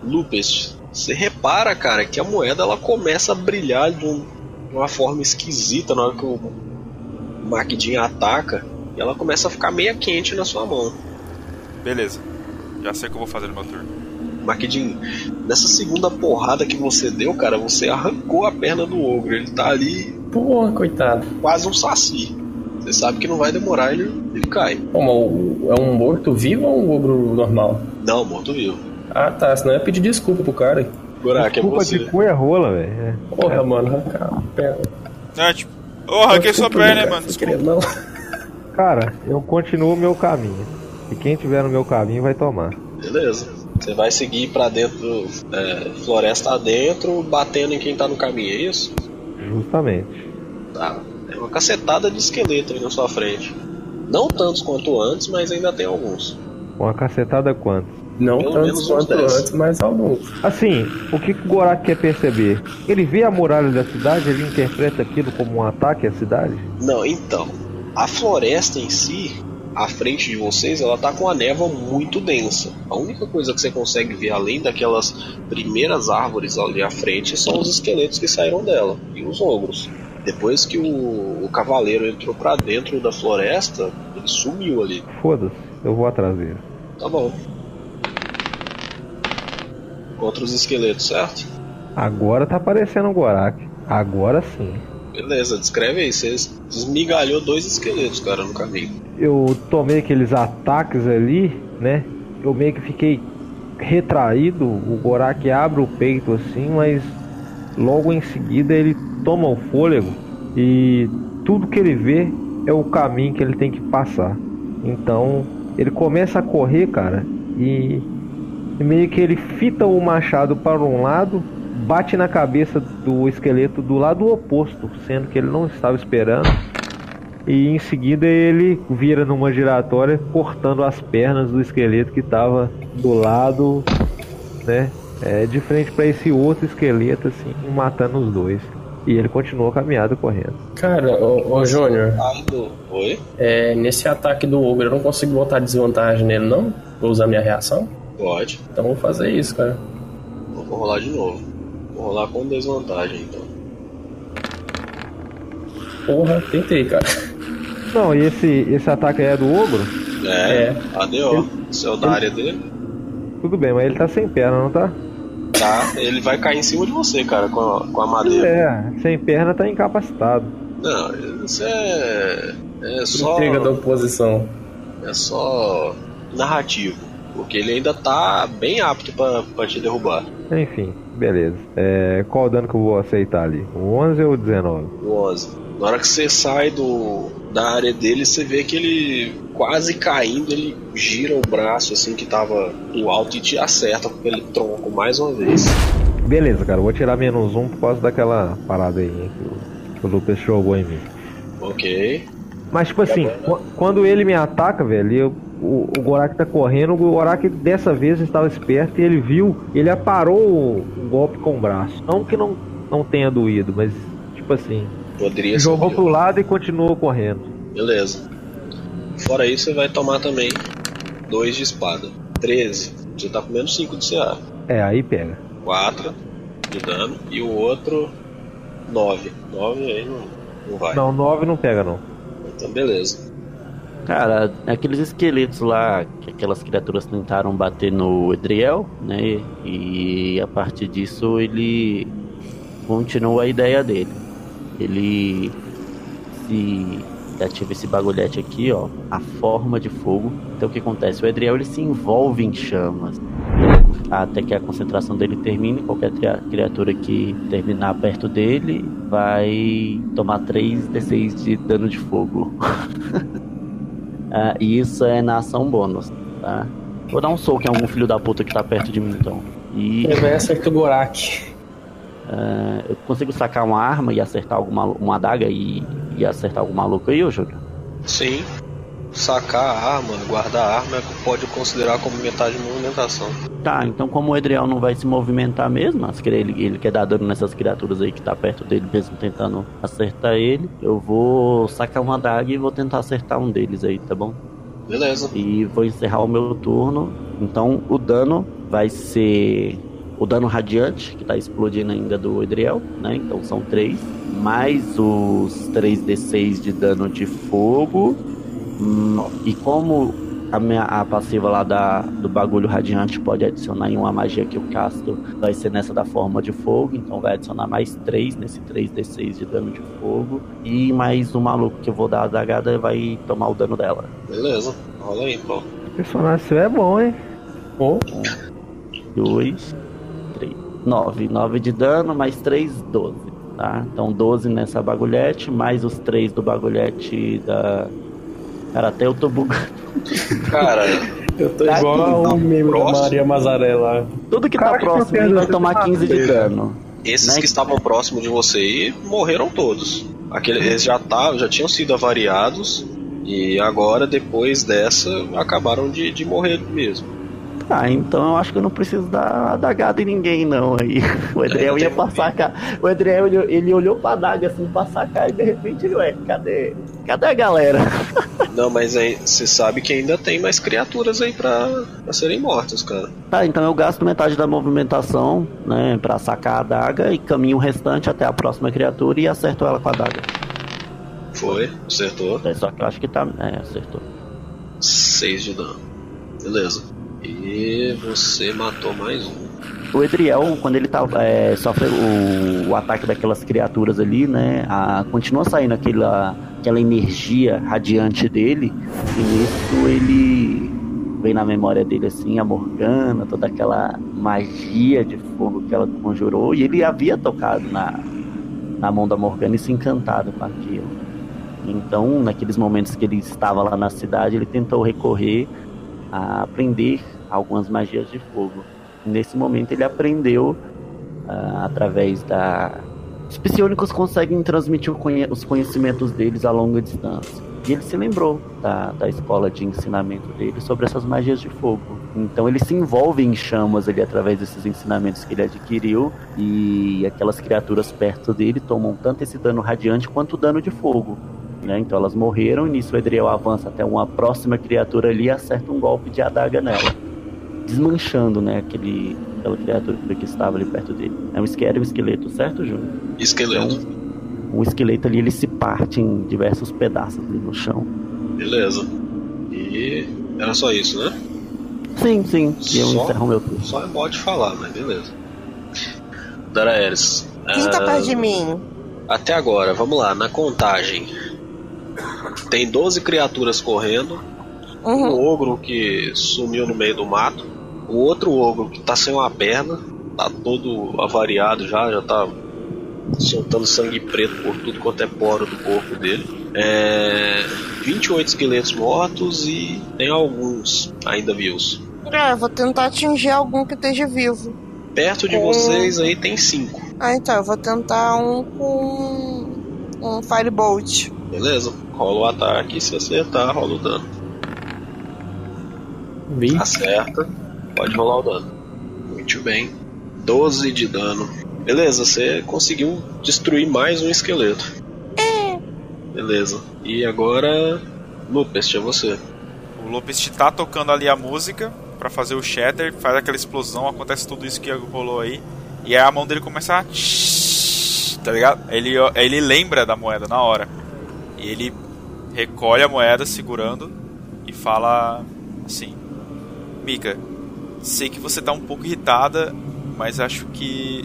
B: Lupus, você repara, cara, que a moeda ela começa a brilhar de, um- de uma forma esquisita na hora que o Maquidin ataca. E ela começa a ficar meio quente na sua mão.
A: Beleza. Já sei o que eu vou fazer no meu turno.
B: Maquidin, nessa segunda porrada que você deu, cara, você arrancou a perna do ogro. Ele tá ali
D: Porra, coitado.
B: quase um saci. Você sabe que não vai demorar, ele, ele cai.
D: Pô, mas o- é um morto vivo ou um ogro normal?
B: Não, morto-vivo.
D: Ah tá, senão eu ia pedir desculpa pro cara.
B: É
C: Culpa
B: você.
C: de cu é rola, velho. É.
D: Porra, mano, arrancar a perna.
A: É, tipo, ô, arranquei sua
D: Desculpa,
A: perna, hein, mano. Desculpa.
D: querer, não.
C: Cara, eu continuo o meu caminho. E quem tiver no meu caminho vai tomar.
B: Beleza. Você vai seguir pra dentro, é, floresta adentro, batendo em quem tá no caminho, é isso?
C: Justamente.
B: Tá. É uma cacetada de esqueleto aí na sua frente. Não tantos quanto antes, mas ainda tem alguns.
C: Uma cacetada quanto?
D: Não
B: Pelo
D: quanto antes, mas alguns.
C: Assim, o que, que o Gorak quer perceber? Ele vê a muralha da cidade, ele interpreta aquilo como um ataque à cidade?
B: Não, então. A floresta em si, à frente de vocês, ela tá com a névoa muito densa. A única coisa que você consegue ver além daquelas primeiras árvores ali à frente são os esqueletos que saíram dela e os ogros. Depois que o, o cavaleiro entrou pra dentro da floresta, ele sumiu ali.
C: Foda-se, eu vou atrás dele.
B: Tá bom. Contra os esqueletos, certo?
C: Agora tá aparecendo o Gorak. Agora sim.
B: Beleza, descreve aí. Você esmigalhou dois esqueletos, cara, no caminho.
C: Eu tomei aqueles ataques ali, né? Eu meio que fiquei retraído. O Gorak abre o peito assim, mas logo em seguida ele toma o fôlego e tudo que ele vê é o caminho que ele tem que passar. Então ele começa a correr, cara, e meio que ele fita o machado para um lado, bate na cabeça do esqueleto do lado oposto, sendo que ele não estava esperando. e em seguida ele vira numa giratória cortando as pernas do esqueleto que estava do lado, né? É, de frente para esse outro esqueleto, assim, matando os dois. E ele continuou a caminhada correndo.
D: Cara, ô, ô Júnior,
B: Oi?
D: é, nesse ataque do ogro eu não consigo botar desvantagem nele, não? Vou usar minha reação?
B: Pode.
D: Então vou fazer isso, cara.
B: Vou rolar de novo. Vou rolar com desvantagem então.
D: Porra, tentei, cara.
C: Não, e esse, esse ataque aí é do ogro?
B: É,
D: É.
B: ADO. Seu da área dele.
C: Tudo bem, mas ele tá sem perna, não tá?
B: Tá, ele vai cair em cima de você, cara, com a, com a madeira.
C: É, sem perna tá incapacitado.
B: Não, isso é. É só.
D: Intriga da oposição.
B: É só narrativo. Porque ele ainda tá bem apto pra, pra te derrubar.
C: Enfim, beleza. É, qual o dano que eu vou aceitar ali? O 11 ou o 19?
B: O 11. Na hora que você sai do, da área dele, você vê que ele quase caindo, ele gira o braço assim que tava no alto e te acerta com aquele tronco mais uma vez.
C: Beleza, cara, vou tirar menos um por causa daquela parada aí que, o, que o Lucas jogou em mim.
B: Ok.
C: Mas, tipo assim, qu- quando ele me ataca, velho, eu- o, o Gorak tá correndo, o Gorak dessa vez estava esperto e ele viu, ele aparou o, o golpe com o braço. Não que não, não tenha doído, mas, tipo assim,
B: Poderia
C: jogou pro lado e continuou correndo.
B: Beleza. Fora isso, você vai tomar também 2 de espada. 13. Você tá com menos 5 de CA.
C: É, aí pega.
B: 4 de dano. E o outro 9. 9 aí não, não vai.
C: Não, 9 não pega, não.
B: Então beleza.
F: Cara, aqueles esqueletos lá, que aquelas criaturas tentaram bater no Edriel, né? E a partir disso ele continuou a ideia dele. Ele se ativa esse bagulhete aqui, ó, a forma de fogo. Então o que acontece? O Edriel ele se envolve em chamas até que a concentração dele termine. Qualquer criatura que terminar perto dele vai tomar 3d6 de dano de fogo. Ah, e isso é na ação bônus, tá? Vou dar um soco em algum filho da puta que tá perto de mim então. E
D: vai acertar o Gorak.
F: ah, eu consigo sacar uma arma e acertar alguma uma adaga e, e acertar algum maluco aí, ô Júlio?
B: Sim. Sacar a arma, guardar a arma, pode considerar como metade de movimentação.
F: Tá, então como o Edriel não vai se movimentar mesmo, que ele, ele quer dar dano nessas criaturas aí que tá perto dele mesmo tentando acertar ele, eu vou sacar uma adaga e vou tentar acertar um deles aí, tá bom?
B: Beleza.
F: E vou encerrar o meu turno. Então o dano vai ser o dano radiante, que tá explodindo ainda do Edriel, né? Então são três. Mais os 3d6 de dano de fogo. E como a, minha, a passiva lá da, do bagulho radiante pode adicionar em uma magia que eu casto, vai ser nessa da forma de fogo, então vai adicionar mais 3 nesse 3d6 de dano de fogo. E mais o maluco que eu vou dar a dagada vai tomar o dano dela.
B: Beleza. Rola aí, pô.
C: O personagem é bom, hein?
D: Oh,
F: 2, 3, 9. 9 de dano, mais 3, 12. Tá? Então 12 nessa bagulhete, mais os 3 do bagulhete da. Cara, até eu tô bugando.
B: Cara,
D: eu tô
F: Tá
D: igual ao meme da
B: próximo.
D: Maria Mazaré lá.
F: Tudo que
C: Cara,
F: tá
C: que
F: próximo
C: quero,
F: vai
C: você
F: tomar
C: tá
F: 15 de
C: matando.
F: dano.
B: esses
F: Né?
B: que estavam próximo de você aí morreram todos. Aquele, eles já, tá, já tinham sido avariados. E agora, depois dessa, acabaram de, de morrer mesmo.
F: Ah, então eu acho que eu não preciso dar adagada em ninguém, não. Aí o Edriel ia pra sacar. O Edriel ele, ele olhou pra adaga assim pra sacar e de repente ele, ué, cadê? Cadê a galera?
B: Não, mas aí você sabe que ainda tem mais criaturas aí pra, pra serem mortas, cara.
F: Tá, então eu gasto metade da movimentação, né, pra sacar a adaga e caminho o restante até a próxima criatura e acerto ela com a adaga.
B: Foi, acertou.
F: É, Só que eu acho que tá. É, acertou.
B: 6 de dano. Beleza. E você matou mais um.
F: O Edriel, quando ele tá, é, sofre o, o ataque daquelas criaturas ali, né? A, continua saindo aquela, aquela energia radiante dele. E nisso ele vem na memória dele assim, a Morgana, toda aquela magia de fogo que ela conjurou. E ele havia tocado na, na mão da Morgana e se encantado com aquilo. Então, naqueles momentos que ele estava lá na cidade, ele tentou recorrer a aprender algumas magias de fogo. Nesse momento ele aprendeu ah, através da Os psionicos conseguem transmitir conhe os conhecimentos deles a longa distância. E ele se lembrou da, da escola de ensinamento dele sobre essas magias de fogo. Então ele se envolve em chamas ali através desses ensinamentos que ele adquiriu. E aquelas criaturas perto dele tomam tanto esse dano radiante quanto o dano de fogo. Né? Então elas morreram e nisso o Edriel avança até uma próxima criatura ali e acerta um golpe de adaga nela. Desmanchando, né, aquele, aquela criatura que estava ali perto dele. É um, era um esqueleto, certo, Júnior?
B: Esqueleto.
F: Então, o esqueleto ali ele se parte em diversos pedaços ali no chão.
B: Beleza. E era só isso, né?
F: Sim, sim. E eu
B: Só?
F: encerro meu turno.
B: Só é pode falar, mas beleza. Daraeris.
E: Quem tá
B: ah,
E: perto de mim?
B: Até agora, vamos lá, na contagem. Tem 12 criaturas correndo. Um
E: Uhum.
B: ogro que sumiu no meio do mato. O outro ogro que tá sem uma perna. Tá todo avariado já, já tá soltando sangue preto por tudo quanto é poro do corpo dele. É, 28 esqueletos mortos e tem alguns ainda vivos.
E: É, vou tentar atingir algum que esteja vivo.
B: Perto de
E: Hum.
B: vocês aí tem 5.
E: Ah, então, eu vou tentar um com um Firebolt.
B: Beleza? Rola o ataque, se acertar, rola o dano.
D: 20.
B: Acerta, pode rolar o dano. Muito bem. 12 de dano. Beleza, você conseguiu destruir mais um esqueleto. Beleza. E agora, Lupest, é você.
A: O Lopes tá tocando ali a música pra fazer o shatter, faz aquela explosão, acontece tudo isso que rolou aí. E aí a mão dele começa a. Tá ligado? Ele, ele lembra da moeda na hora. E ele recolhe a moeda segurando e fala assim: Mika, sei que você tá um pouco irritada, mas acho que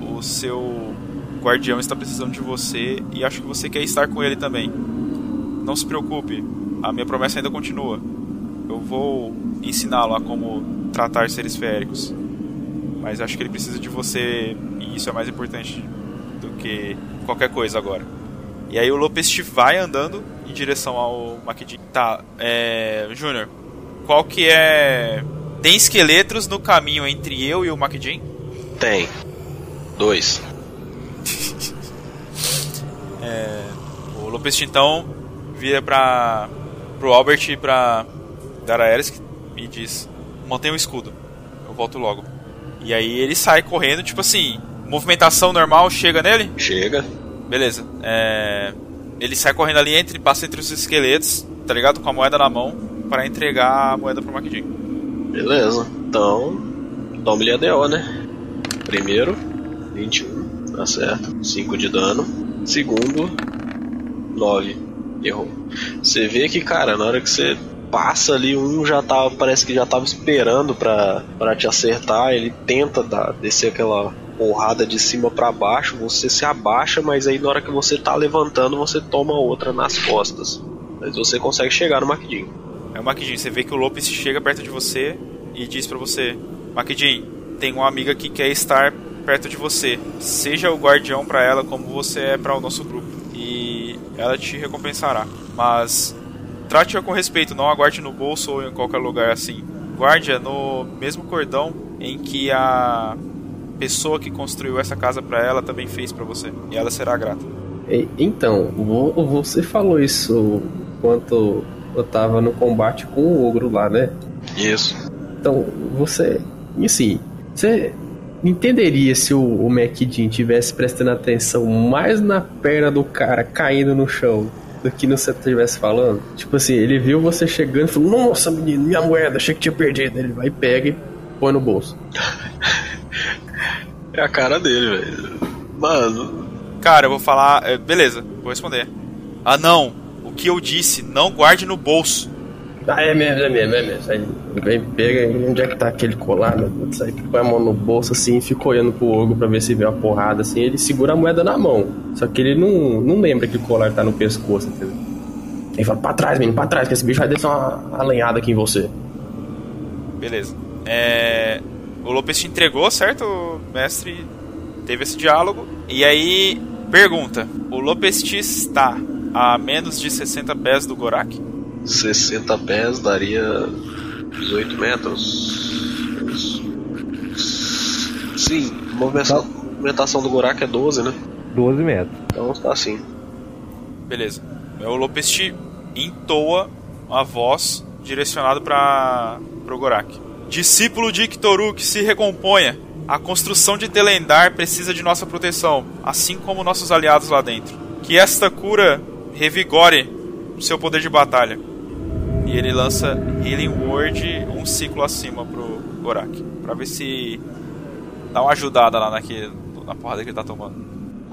A: o seu guardião está precisando de você e acho que você quer estar com ele também. Não se preocupe, a minha promessa ainda continua. Eu vou ensiná-lo a como tratar seres feéricos. Mas acho que ele precisa de você e isso é mais importante do que qualquer coisa agora. E aí o Lopes vai andando em direção ao Maquidin. Tá, é. Júnior, qual que é. Tem esqueletos no caminho entre eu e o Maquidin?
B: Tem. Dois.
A: O Lopes então vira pra. pro Albert e pra Daraeris e diz: Mantenha o escudo, eu volto logo. E aí ele sai correndo, tipo assim, movimentação normal chega nele?
B: Chega.
A: Beleza. É... Ele sai correndo ali, entre, passa entre os esqueletos, tá ligado? Com a moeda na mão, para entregar a moeda pro Maquidin.
B: Beleza. Então, tome-lhe a DO, né? Primeiro, 21. Tá certo. 5 de dano. Segundo, 9. Errou. Você vê que, cara, na hora que você passa ali, um já tava, parece que já tava esperando pra, pra te acertar. Ele tenta dar, descer aquela porrada de cima pra baixo. Você se abaixa, mas aí na hora que você tá levantando, você toma outra nas costas. Mas você consegue chegar no Maquidinho.
A: Aí o Maquidin, você vê que o Lopes chega perto de você e diz pra você: Maquidin, tem uma amiga que quer estar perto de você. Seja o guardião pra ela como você é para o nosso grupo. E ela te recompensará. Mas trate-a com respeito, não a guarde no bolso ou em qualquer lugar assim. Guarde-a no mesmo cordão em que a pessoa que construiu essa casa pra ela também fez pra você. E ela será grata.
D: Então, vo- você falou isso enquanto eu tava no combate com o ogro lá, né?
B: Isso.
D: Então, você. Assim, você entenderia se o, o MacDin tivesse prestando atenção mais na perna do cara caindo no chão do que no que você estivesse falando? Tipo assim, ele viu você chegando e falou: Nossa, menino, minha moeda, achei que tinha perdido. Ele vai, pega e põe no bolso.
B: É a cara dele, velho. Mano,
A: Cara, eu vou falar. é, beleza, vou responder. Ah, não. O que eu disse, não guarde no bolso.
D: Ah, é mesmo, é mesmo, é mesmo. Aí vem, pega, e onde é que tá aquele colar, meu Deus? Aí põe a mão no bolso assim e fica olhando pro ogro pra ver se vê uma porrada assim. Ele segura a moeda na mão. Só que ele não, não lembra que o colar tá no pescoço, entendeu? Ele fala, pra trás, menino, pra trás, que esse bicho vai descer uma alenhada aqui em você.
A: Beleza. É, O Lopes te entregou, certo? O mestre teve esse diálogo. E aí, pergunta: O Lopes te está a menos de 60 pés do Gorak?
B: 60 pés daria 18 metros. Sim, a movimentação, a movimentação do Gorak é 12, né?
C: 12 metros.
B: Então tá assim.
A: Beleza. O Lopest entoa a voz direcionada para o Gorak. Discípulo de Iktoruk, se recomponha. A construção de Telendar precisa de nossa proteção, assim como nossos aliados lá dentro. Que esta cura revigore o seu poder de batalha. E ele lança Healing Word um ciclo acima pro Gorak. Pra ver se dá uma ajudada lá naquele, na porrada que ele tá tomando.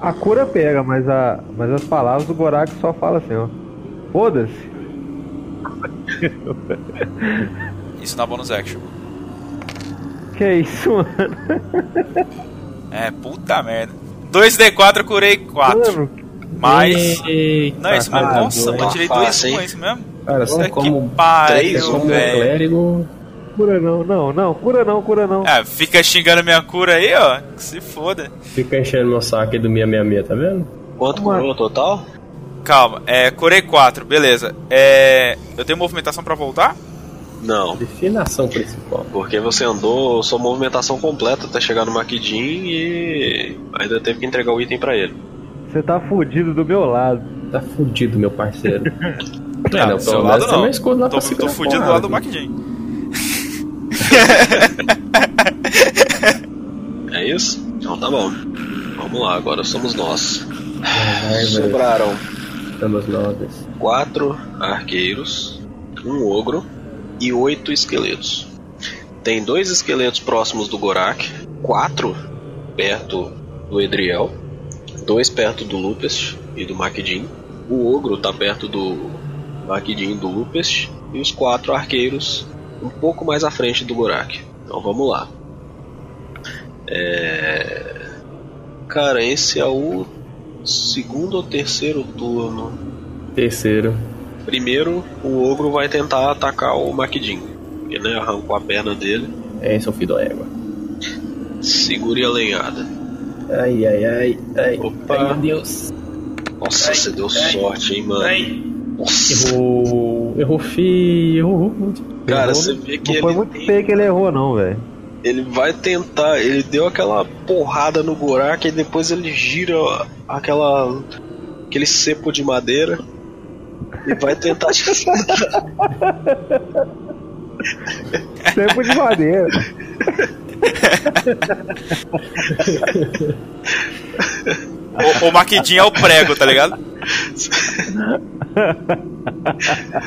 C: A cura pega, mas, a, mas as palavras do Gorak só fala assim, ó. Foda-se.
A: Isso na bonus action.
C: Que isso, mano?
A: É, puta merda. 2D4 eu curei 4.
C: Mano,
A: Mas.
D: Eita,
A: Não é isso mesmo? Nossa, eu tirei
B: Tá
A: 2
B: fácil, hein?
A: é isso mesmo?
D: Cara, você
A: Puta
D: como
A: que pariu, velho.
D: clérigo.
C: cura não, não, não, cura não, cura não.
A: É, fica xingando minha cura aí, ó. Que se foda.
D: Fica enchendo meu saco aí do 666, tá vendo?
B: Quanto curou o total?
A: Calma, é, curei 4, beleza. É. Eu tenho movimentação pra voltar?
B: Não,
D: Definação principal.
B: porque você andou sua movimentação completa até chegar no Maquidin e ainda teve que entregar o item pra ele.
C: Você tá fudido do meu lado.
D: Tá fudido, meu parceiro. É,
A: Ah,
D: não,
A: do seu lado
D: tem
A: não.
D: escudo lá
A: Tô,
D: pra
A: tô
D: a
A: fudido do lado do Macjin.
B: É isso? Então tá bom. Vamos lá, agora somos nós.
D: Velho.
B: Sobraram
D: Estamos nós.
B: quatro arqueiros, um ogro e oito esqueletos. Tem dois esqueletos próximos do Gorak, quatro perto do Edriel, dois perto do Lupest e do Makidin. O ogro tá perto do Makidin e do Lupest e os quatro arqueiros um pouco mais à frente do Gorak. Então vamos lá. É... Cara, esse é o segundo ou terceiro turno
D: Terceiro.
B: Primeiro, o ogro vai tentar atacar o Makidin. Ele né, arrancou a perna dele.
D: É, seu filho da égua.
B: Segure a lenhada.
D: Ai, ai, ai, ai.
B: Opa.
D: Ai, meu Deus.
B: Nossa, você deu sorte, hein, mano. Nossa.
D: Errou. Errou feio. Errou.
B: Cara,
C: Errou,
B: você
C: não-
B: vê que
C: Não foi
B: ele,
C: muito
B: tem-
C: feio que ele errou, não, velho.
B: ele vai tentar. Ele deu aquela porrada no Gorak e depois ele gira aquela. aquele cepo de madeira. E vai tentar te acertar.
C: Tempo de madeira.
A: O, o Maquidin é o prego, tá ligado?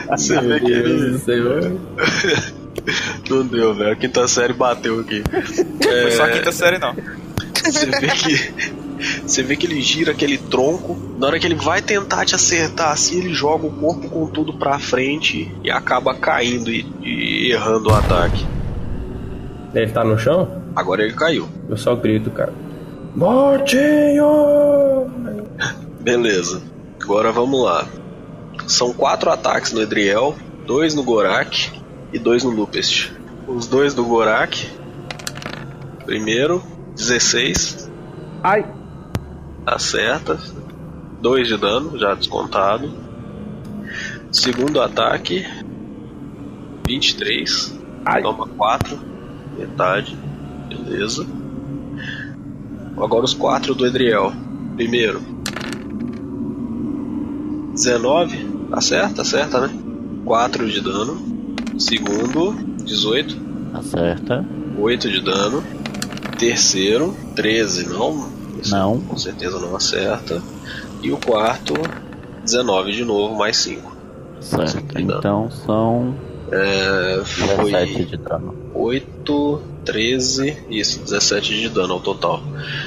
B: Você vê que ele.
D: céu.
B: Não deu, velho. A quinta série bateu aqui.
A: Foi só a quinta série, não.
B: Você vê que. Você vê que ele gira aquele tronco. Na hora que ele vai tentar te acertar assim, ele joga o corpo com tudo pra frente e acaba caindo e, e errando o ataque.
D: Ele tá no chão?
B: Agora ele caiu.
D: Eu só grito, cara. Mortinho!
B: Beleza. Agora vamos lá. São quatro ataques no Edriel, dois no Gorak e dois no Lupest. Os dois do Gorak. Primeiro, 16.
C: Ai,
B: Acerta. 2 de dano, já descontado. Segundo ataque. 23.
C: Ai.
B: Toma 4. Metade. Beleza. Agora os 4 do Edriel. Primeiro. 19. Acerta, acerta, né? 4 de dano. Segundo. 18.
F: Acerta.
B: 8 de dano. Terceiro. 13. Não. Esse
F: Não.
B: com certeza não acerta. E o quarto, 19 de novo, mais 5.
F: Certo.
B: Não.
F: Então são
B: É,
F: 17
B: foi
F: de dano.
B: 8, 13, isso, 17 de dano ao total.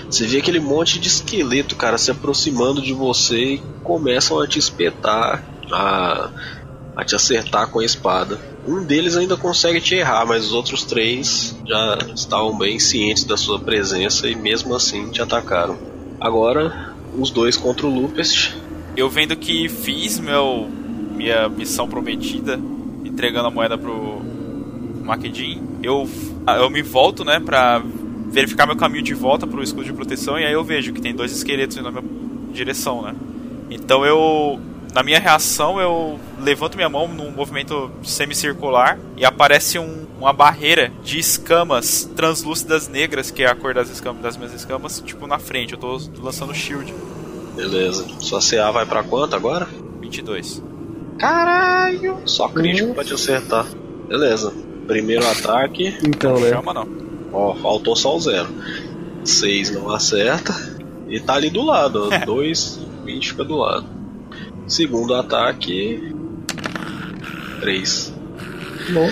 B: Você vê aquele monte de esqueleto, cara, se aproximando de você e começam a te espetar, a, a te acertar com a espada. Um deles ainda consegue te errar, mas os outros três já estavam bem cientes da sua presença e mesmo assim te atacaram. Agora, os dois contra o Lupest.
A: Eu vendo que fiz meu minha missão prometida, entregando a moeda pro Makedin, eu, eu me volto, né, pra verificar meu caminho de volta pro escudo de proteção e aí eu vejo que tem dois esqueletos na minha direção, né. Então eu, na minha reação, eu levanto minha mão num movimento semicircular e aparece um- uma barreira de escamas translúcidas negras, que é a cor das escamas das minhas escamas, tipo na frente. Eu tô lançando shield.
B: Beleza. Sua CA vai pra quanto agora?
A: 22.
B: Caralho! Só crítico pra te acertar. Beleza. Primeiro ataque.
D: Então,
A: Não
D: né?
A: chama não.
B: Ó, faltou só o zero. 6 não acerta. E tá ali do lado. 2, 20 fica do lado. Segundo ataque. 3.
D: Bom.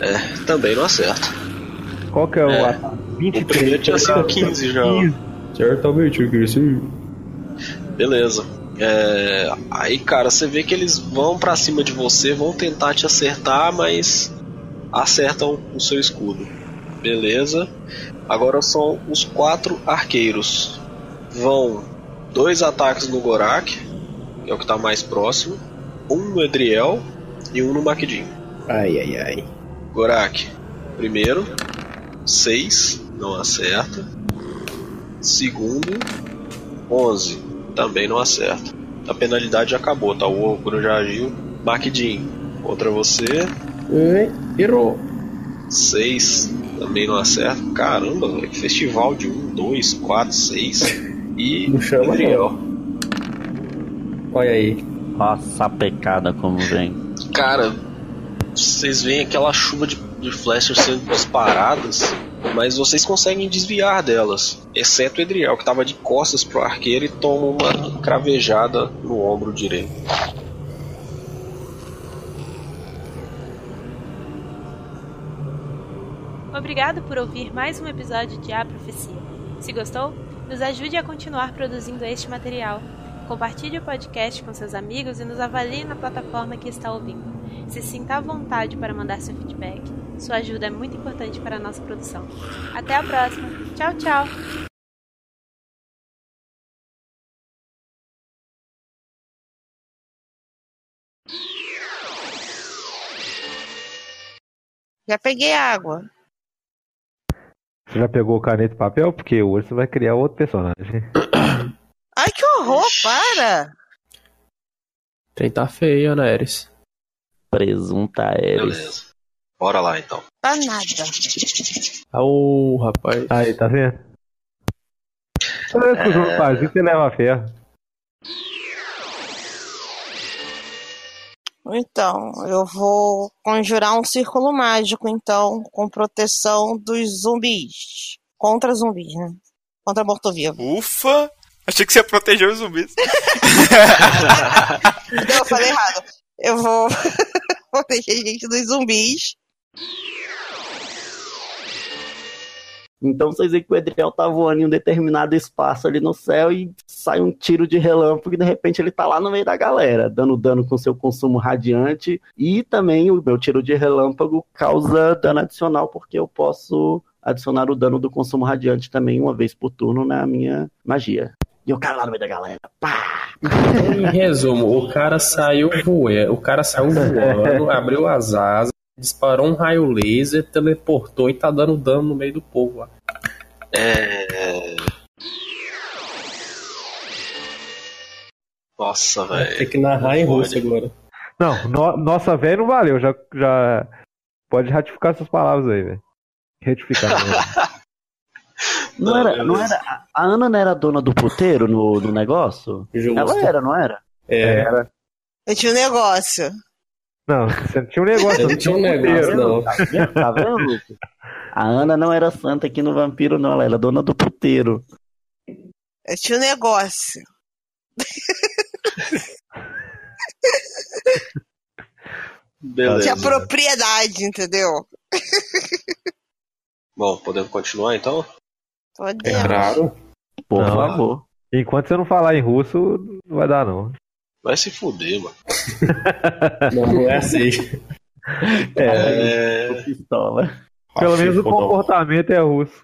B: É, também não acerta.
C: Qual que é o
B: É.
C: ataque?
B: O
C: 23.
B: primeiro tinha sido 15 já.
C: 15.
D: Certamente, eu cresci.
B: Beleza. É, aí, cara, você vê que eles vão pra cima de você, vão tentar te acertar, mas acertam o seu escudo. Beleza. Agora são os quatro arqueiros. Vão dois ataques no Gorak, que é o que tá mais próximo, um no Edriel e um no Makidin.
D: Ai, ai, ai.
B: Gorak, primeiro, 6, não acerta. Segundo, 11, também não acerta. A penalidade já acabou, tá? O Ogro já agiu. Makidin, contra você,
D: errou.
B: 6, também não acerta. Caramba, velho, festival de 1, 2, 4, 6. E
D: Não chama,
B: Edriel.
D: Olha aí.
F: Nossa, a pecada como vem.
B: Cara, vocês veem aquela chuva de, de flechas sendo disparadas, mas vocês conseguem desviar delas, exceto o Edriel, que tava de costas pro arqueiro e toma uma cravejada no ombro direito.
G: Obrigado por ouvir mais um episódio de A Profecia. Se gostou, nos ajude a continuar produzindo este material. Compartilhe o podcast com seus amigos e nos avalie na plataforma que está ouvindo. Se sinta à vontade para mandar seu feedback. Sua ajuda é muito importante para a nossa produção. Até a próxima. Tchau, tchau!
E: Já peguei água.
C: Você já pegou caneta e papel? Porque hoje você vai criar outro personagem.
E: Horror, para!
D: Tem tá feio, né, Eris?
F: Presunta Eris.
B: Beleza. Bora lá então.
E: Tá nada.
D: Au, rapaz.
C: Aí, tá vendo? Toda vez que o jogo faz isso, você leva a ferro.
E: Então, eu vou conjurar um círculo mágico, então, com proteção dos zumbis. Contra zumbis, né? Contra morto-vivo.
A: Ufa! Achei que você ia proteger os zumbis.
E: Não, eu falei errado. Eu vou proteger a gente dos zumbis.
F: Então vocês veem que o Edriel tá voando em um determinado espaço ali no céu e sai um tiro de relâmpago e de repente ele tá lá no meio da galera, dando dano com seu consumo radiante. E também o meu tiro de relâmpago causa dano adicional, porque eu posso adicionar o dano do consumo radiante também uma vez por turno na minha magia. E o cara lá no meio da galera. Pá!
D: Em resumo, o cara saiu voando, o cara saiu voando, abriu as asas, disparou um raio laser, teleportou e tá dando dano no meio do povo lá.
B: É. Nossa, velho.
D: Tem que narrar em russo agora.
C: Não, no- nossa velha não valeu. Já, já pode ratificar essas palavras aí, velho. Retificar. né?
F: Não era, não era, a- a Ana não era dona do puteiro no, no negócio?
D: Justo.
F: Ela era, não era?
D: É,
C: Era.
E: Eu tinha um negócio.
C: Não, você não tinha um negócio.
D: não tinha um negócio, não.
F: Tá vendo, tá vendo? A Ana não era santa aqui no Vampiro, não. Ela era dona do puteiro.
E: Eu tinha um negócio.
B: Beleza.
E: Tinha propriedade, entendeu?
B: Bom, podemos continuar então?
E: Podemos.
D: É claro.
F: Por
C: Não.
F: favor.
C: Enquanto você não falar em russo, não vai dar, não.
B: Vai se fuder, mano.
D: Não, não é assim.
F: É,
B: É.
F: pistola.
C: Pelo menos o comportamento é russo.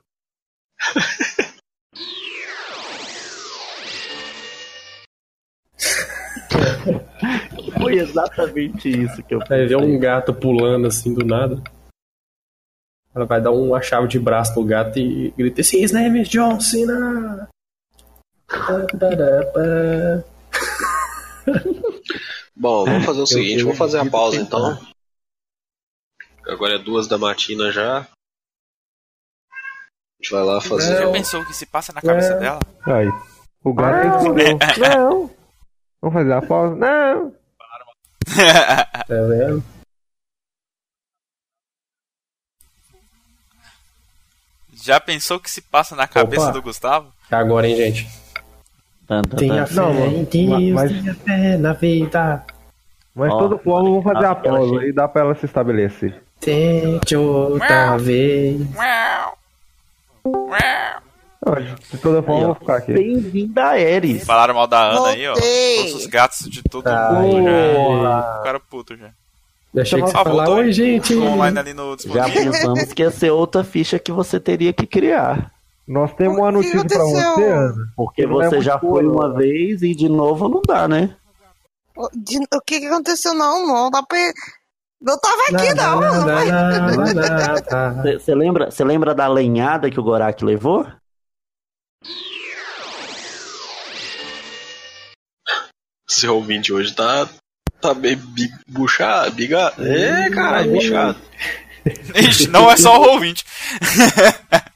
F: Foi exatamente isso que eu
D: Vai ver
F: pensei.
D: um gato pulando assim do nada. Ela vai dar uma chave de braço pro gato e grita assim: His name is John Cena!
B: Bom, vamos fazer o seguinte, vamos fazer a pausa então. Agora é duas da matina já. A gente vai lá fazer.
A: Você já
D: Não.
A: pensou o que se passa na cabeça
D: É.
A: dela?
C: Aí. O gato respondeu, não. Vamos fazer a pausa? Não.
D: Tá vendo?
A: Já pensou o que se passa na cabeça
D: Opa.
A: do Gustavo?
D: Agora, hein, gente. Tenha
F: tan.
D: fé
C: Não,
D: em Deus,
C: mas-
D: tenha fé na vida.
C: Mas
F: Ó,
C: toda forma, vamos fazer a pausa e dá pra ela se estabelecer.
D: Tente outra vez.
C: Não, de toda forma, eu vou ficar aqui.
F: Bem-vinda, Ares.
A: Falaram mal da Ana aí, ó.
E: Voltei.
A: Todos os gatos de todo
D: Ai,
A: mundo
D: ai.
A: já. Ficaram puto já.
D: Deixei que você
A: Ah,
D: falar, oi, gente.
A: Online ali no
F: Já pensamos que ia ser outra ficha que você teria que criar.
C: Nós temos uma notícia pra
E: aconteceu?
C: você, Ana.
F: Porque
C: Não
F: você já
C: boa,
F: foi
C: não.
F: uma vez e de novo não dá, né?
E: O de- o que, que aconteceu? Não, não dá pra. Não tava aqui, não.
F: Você lembra, cê lembra da lenhada que o Gorak levou?
B: Seu ouvinte hoje tá. Tá bem bi- buchado, bigado. É, caralho, bichado.
A: Ixi, não é só o ouvinte.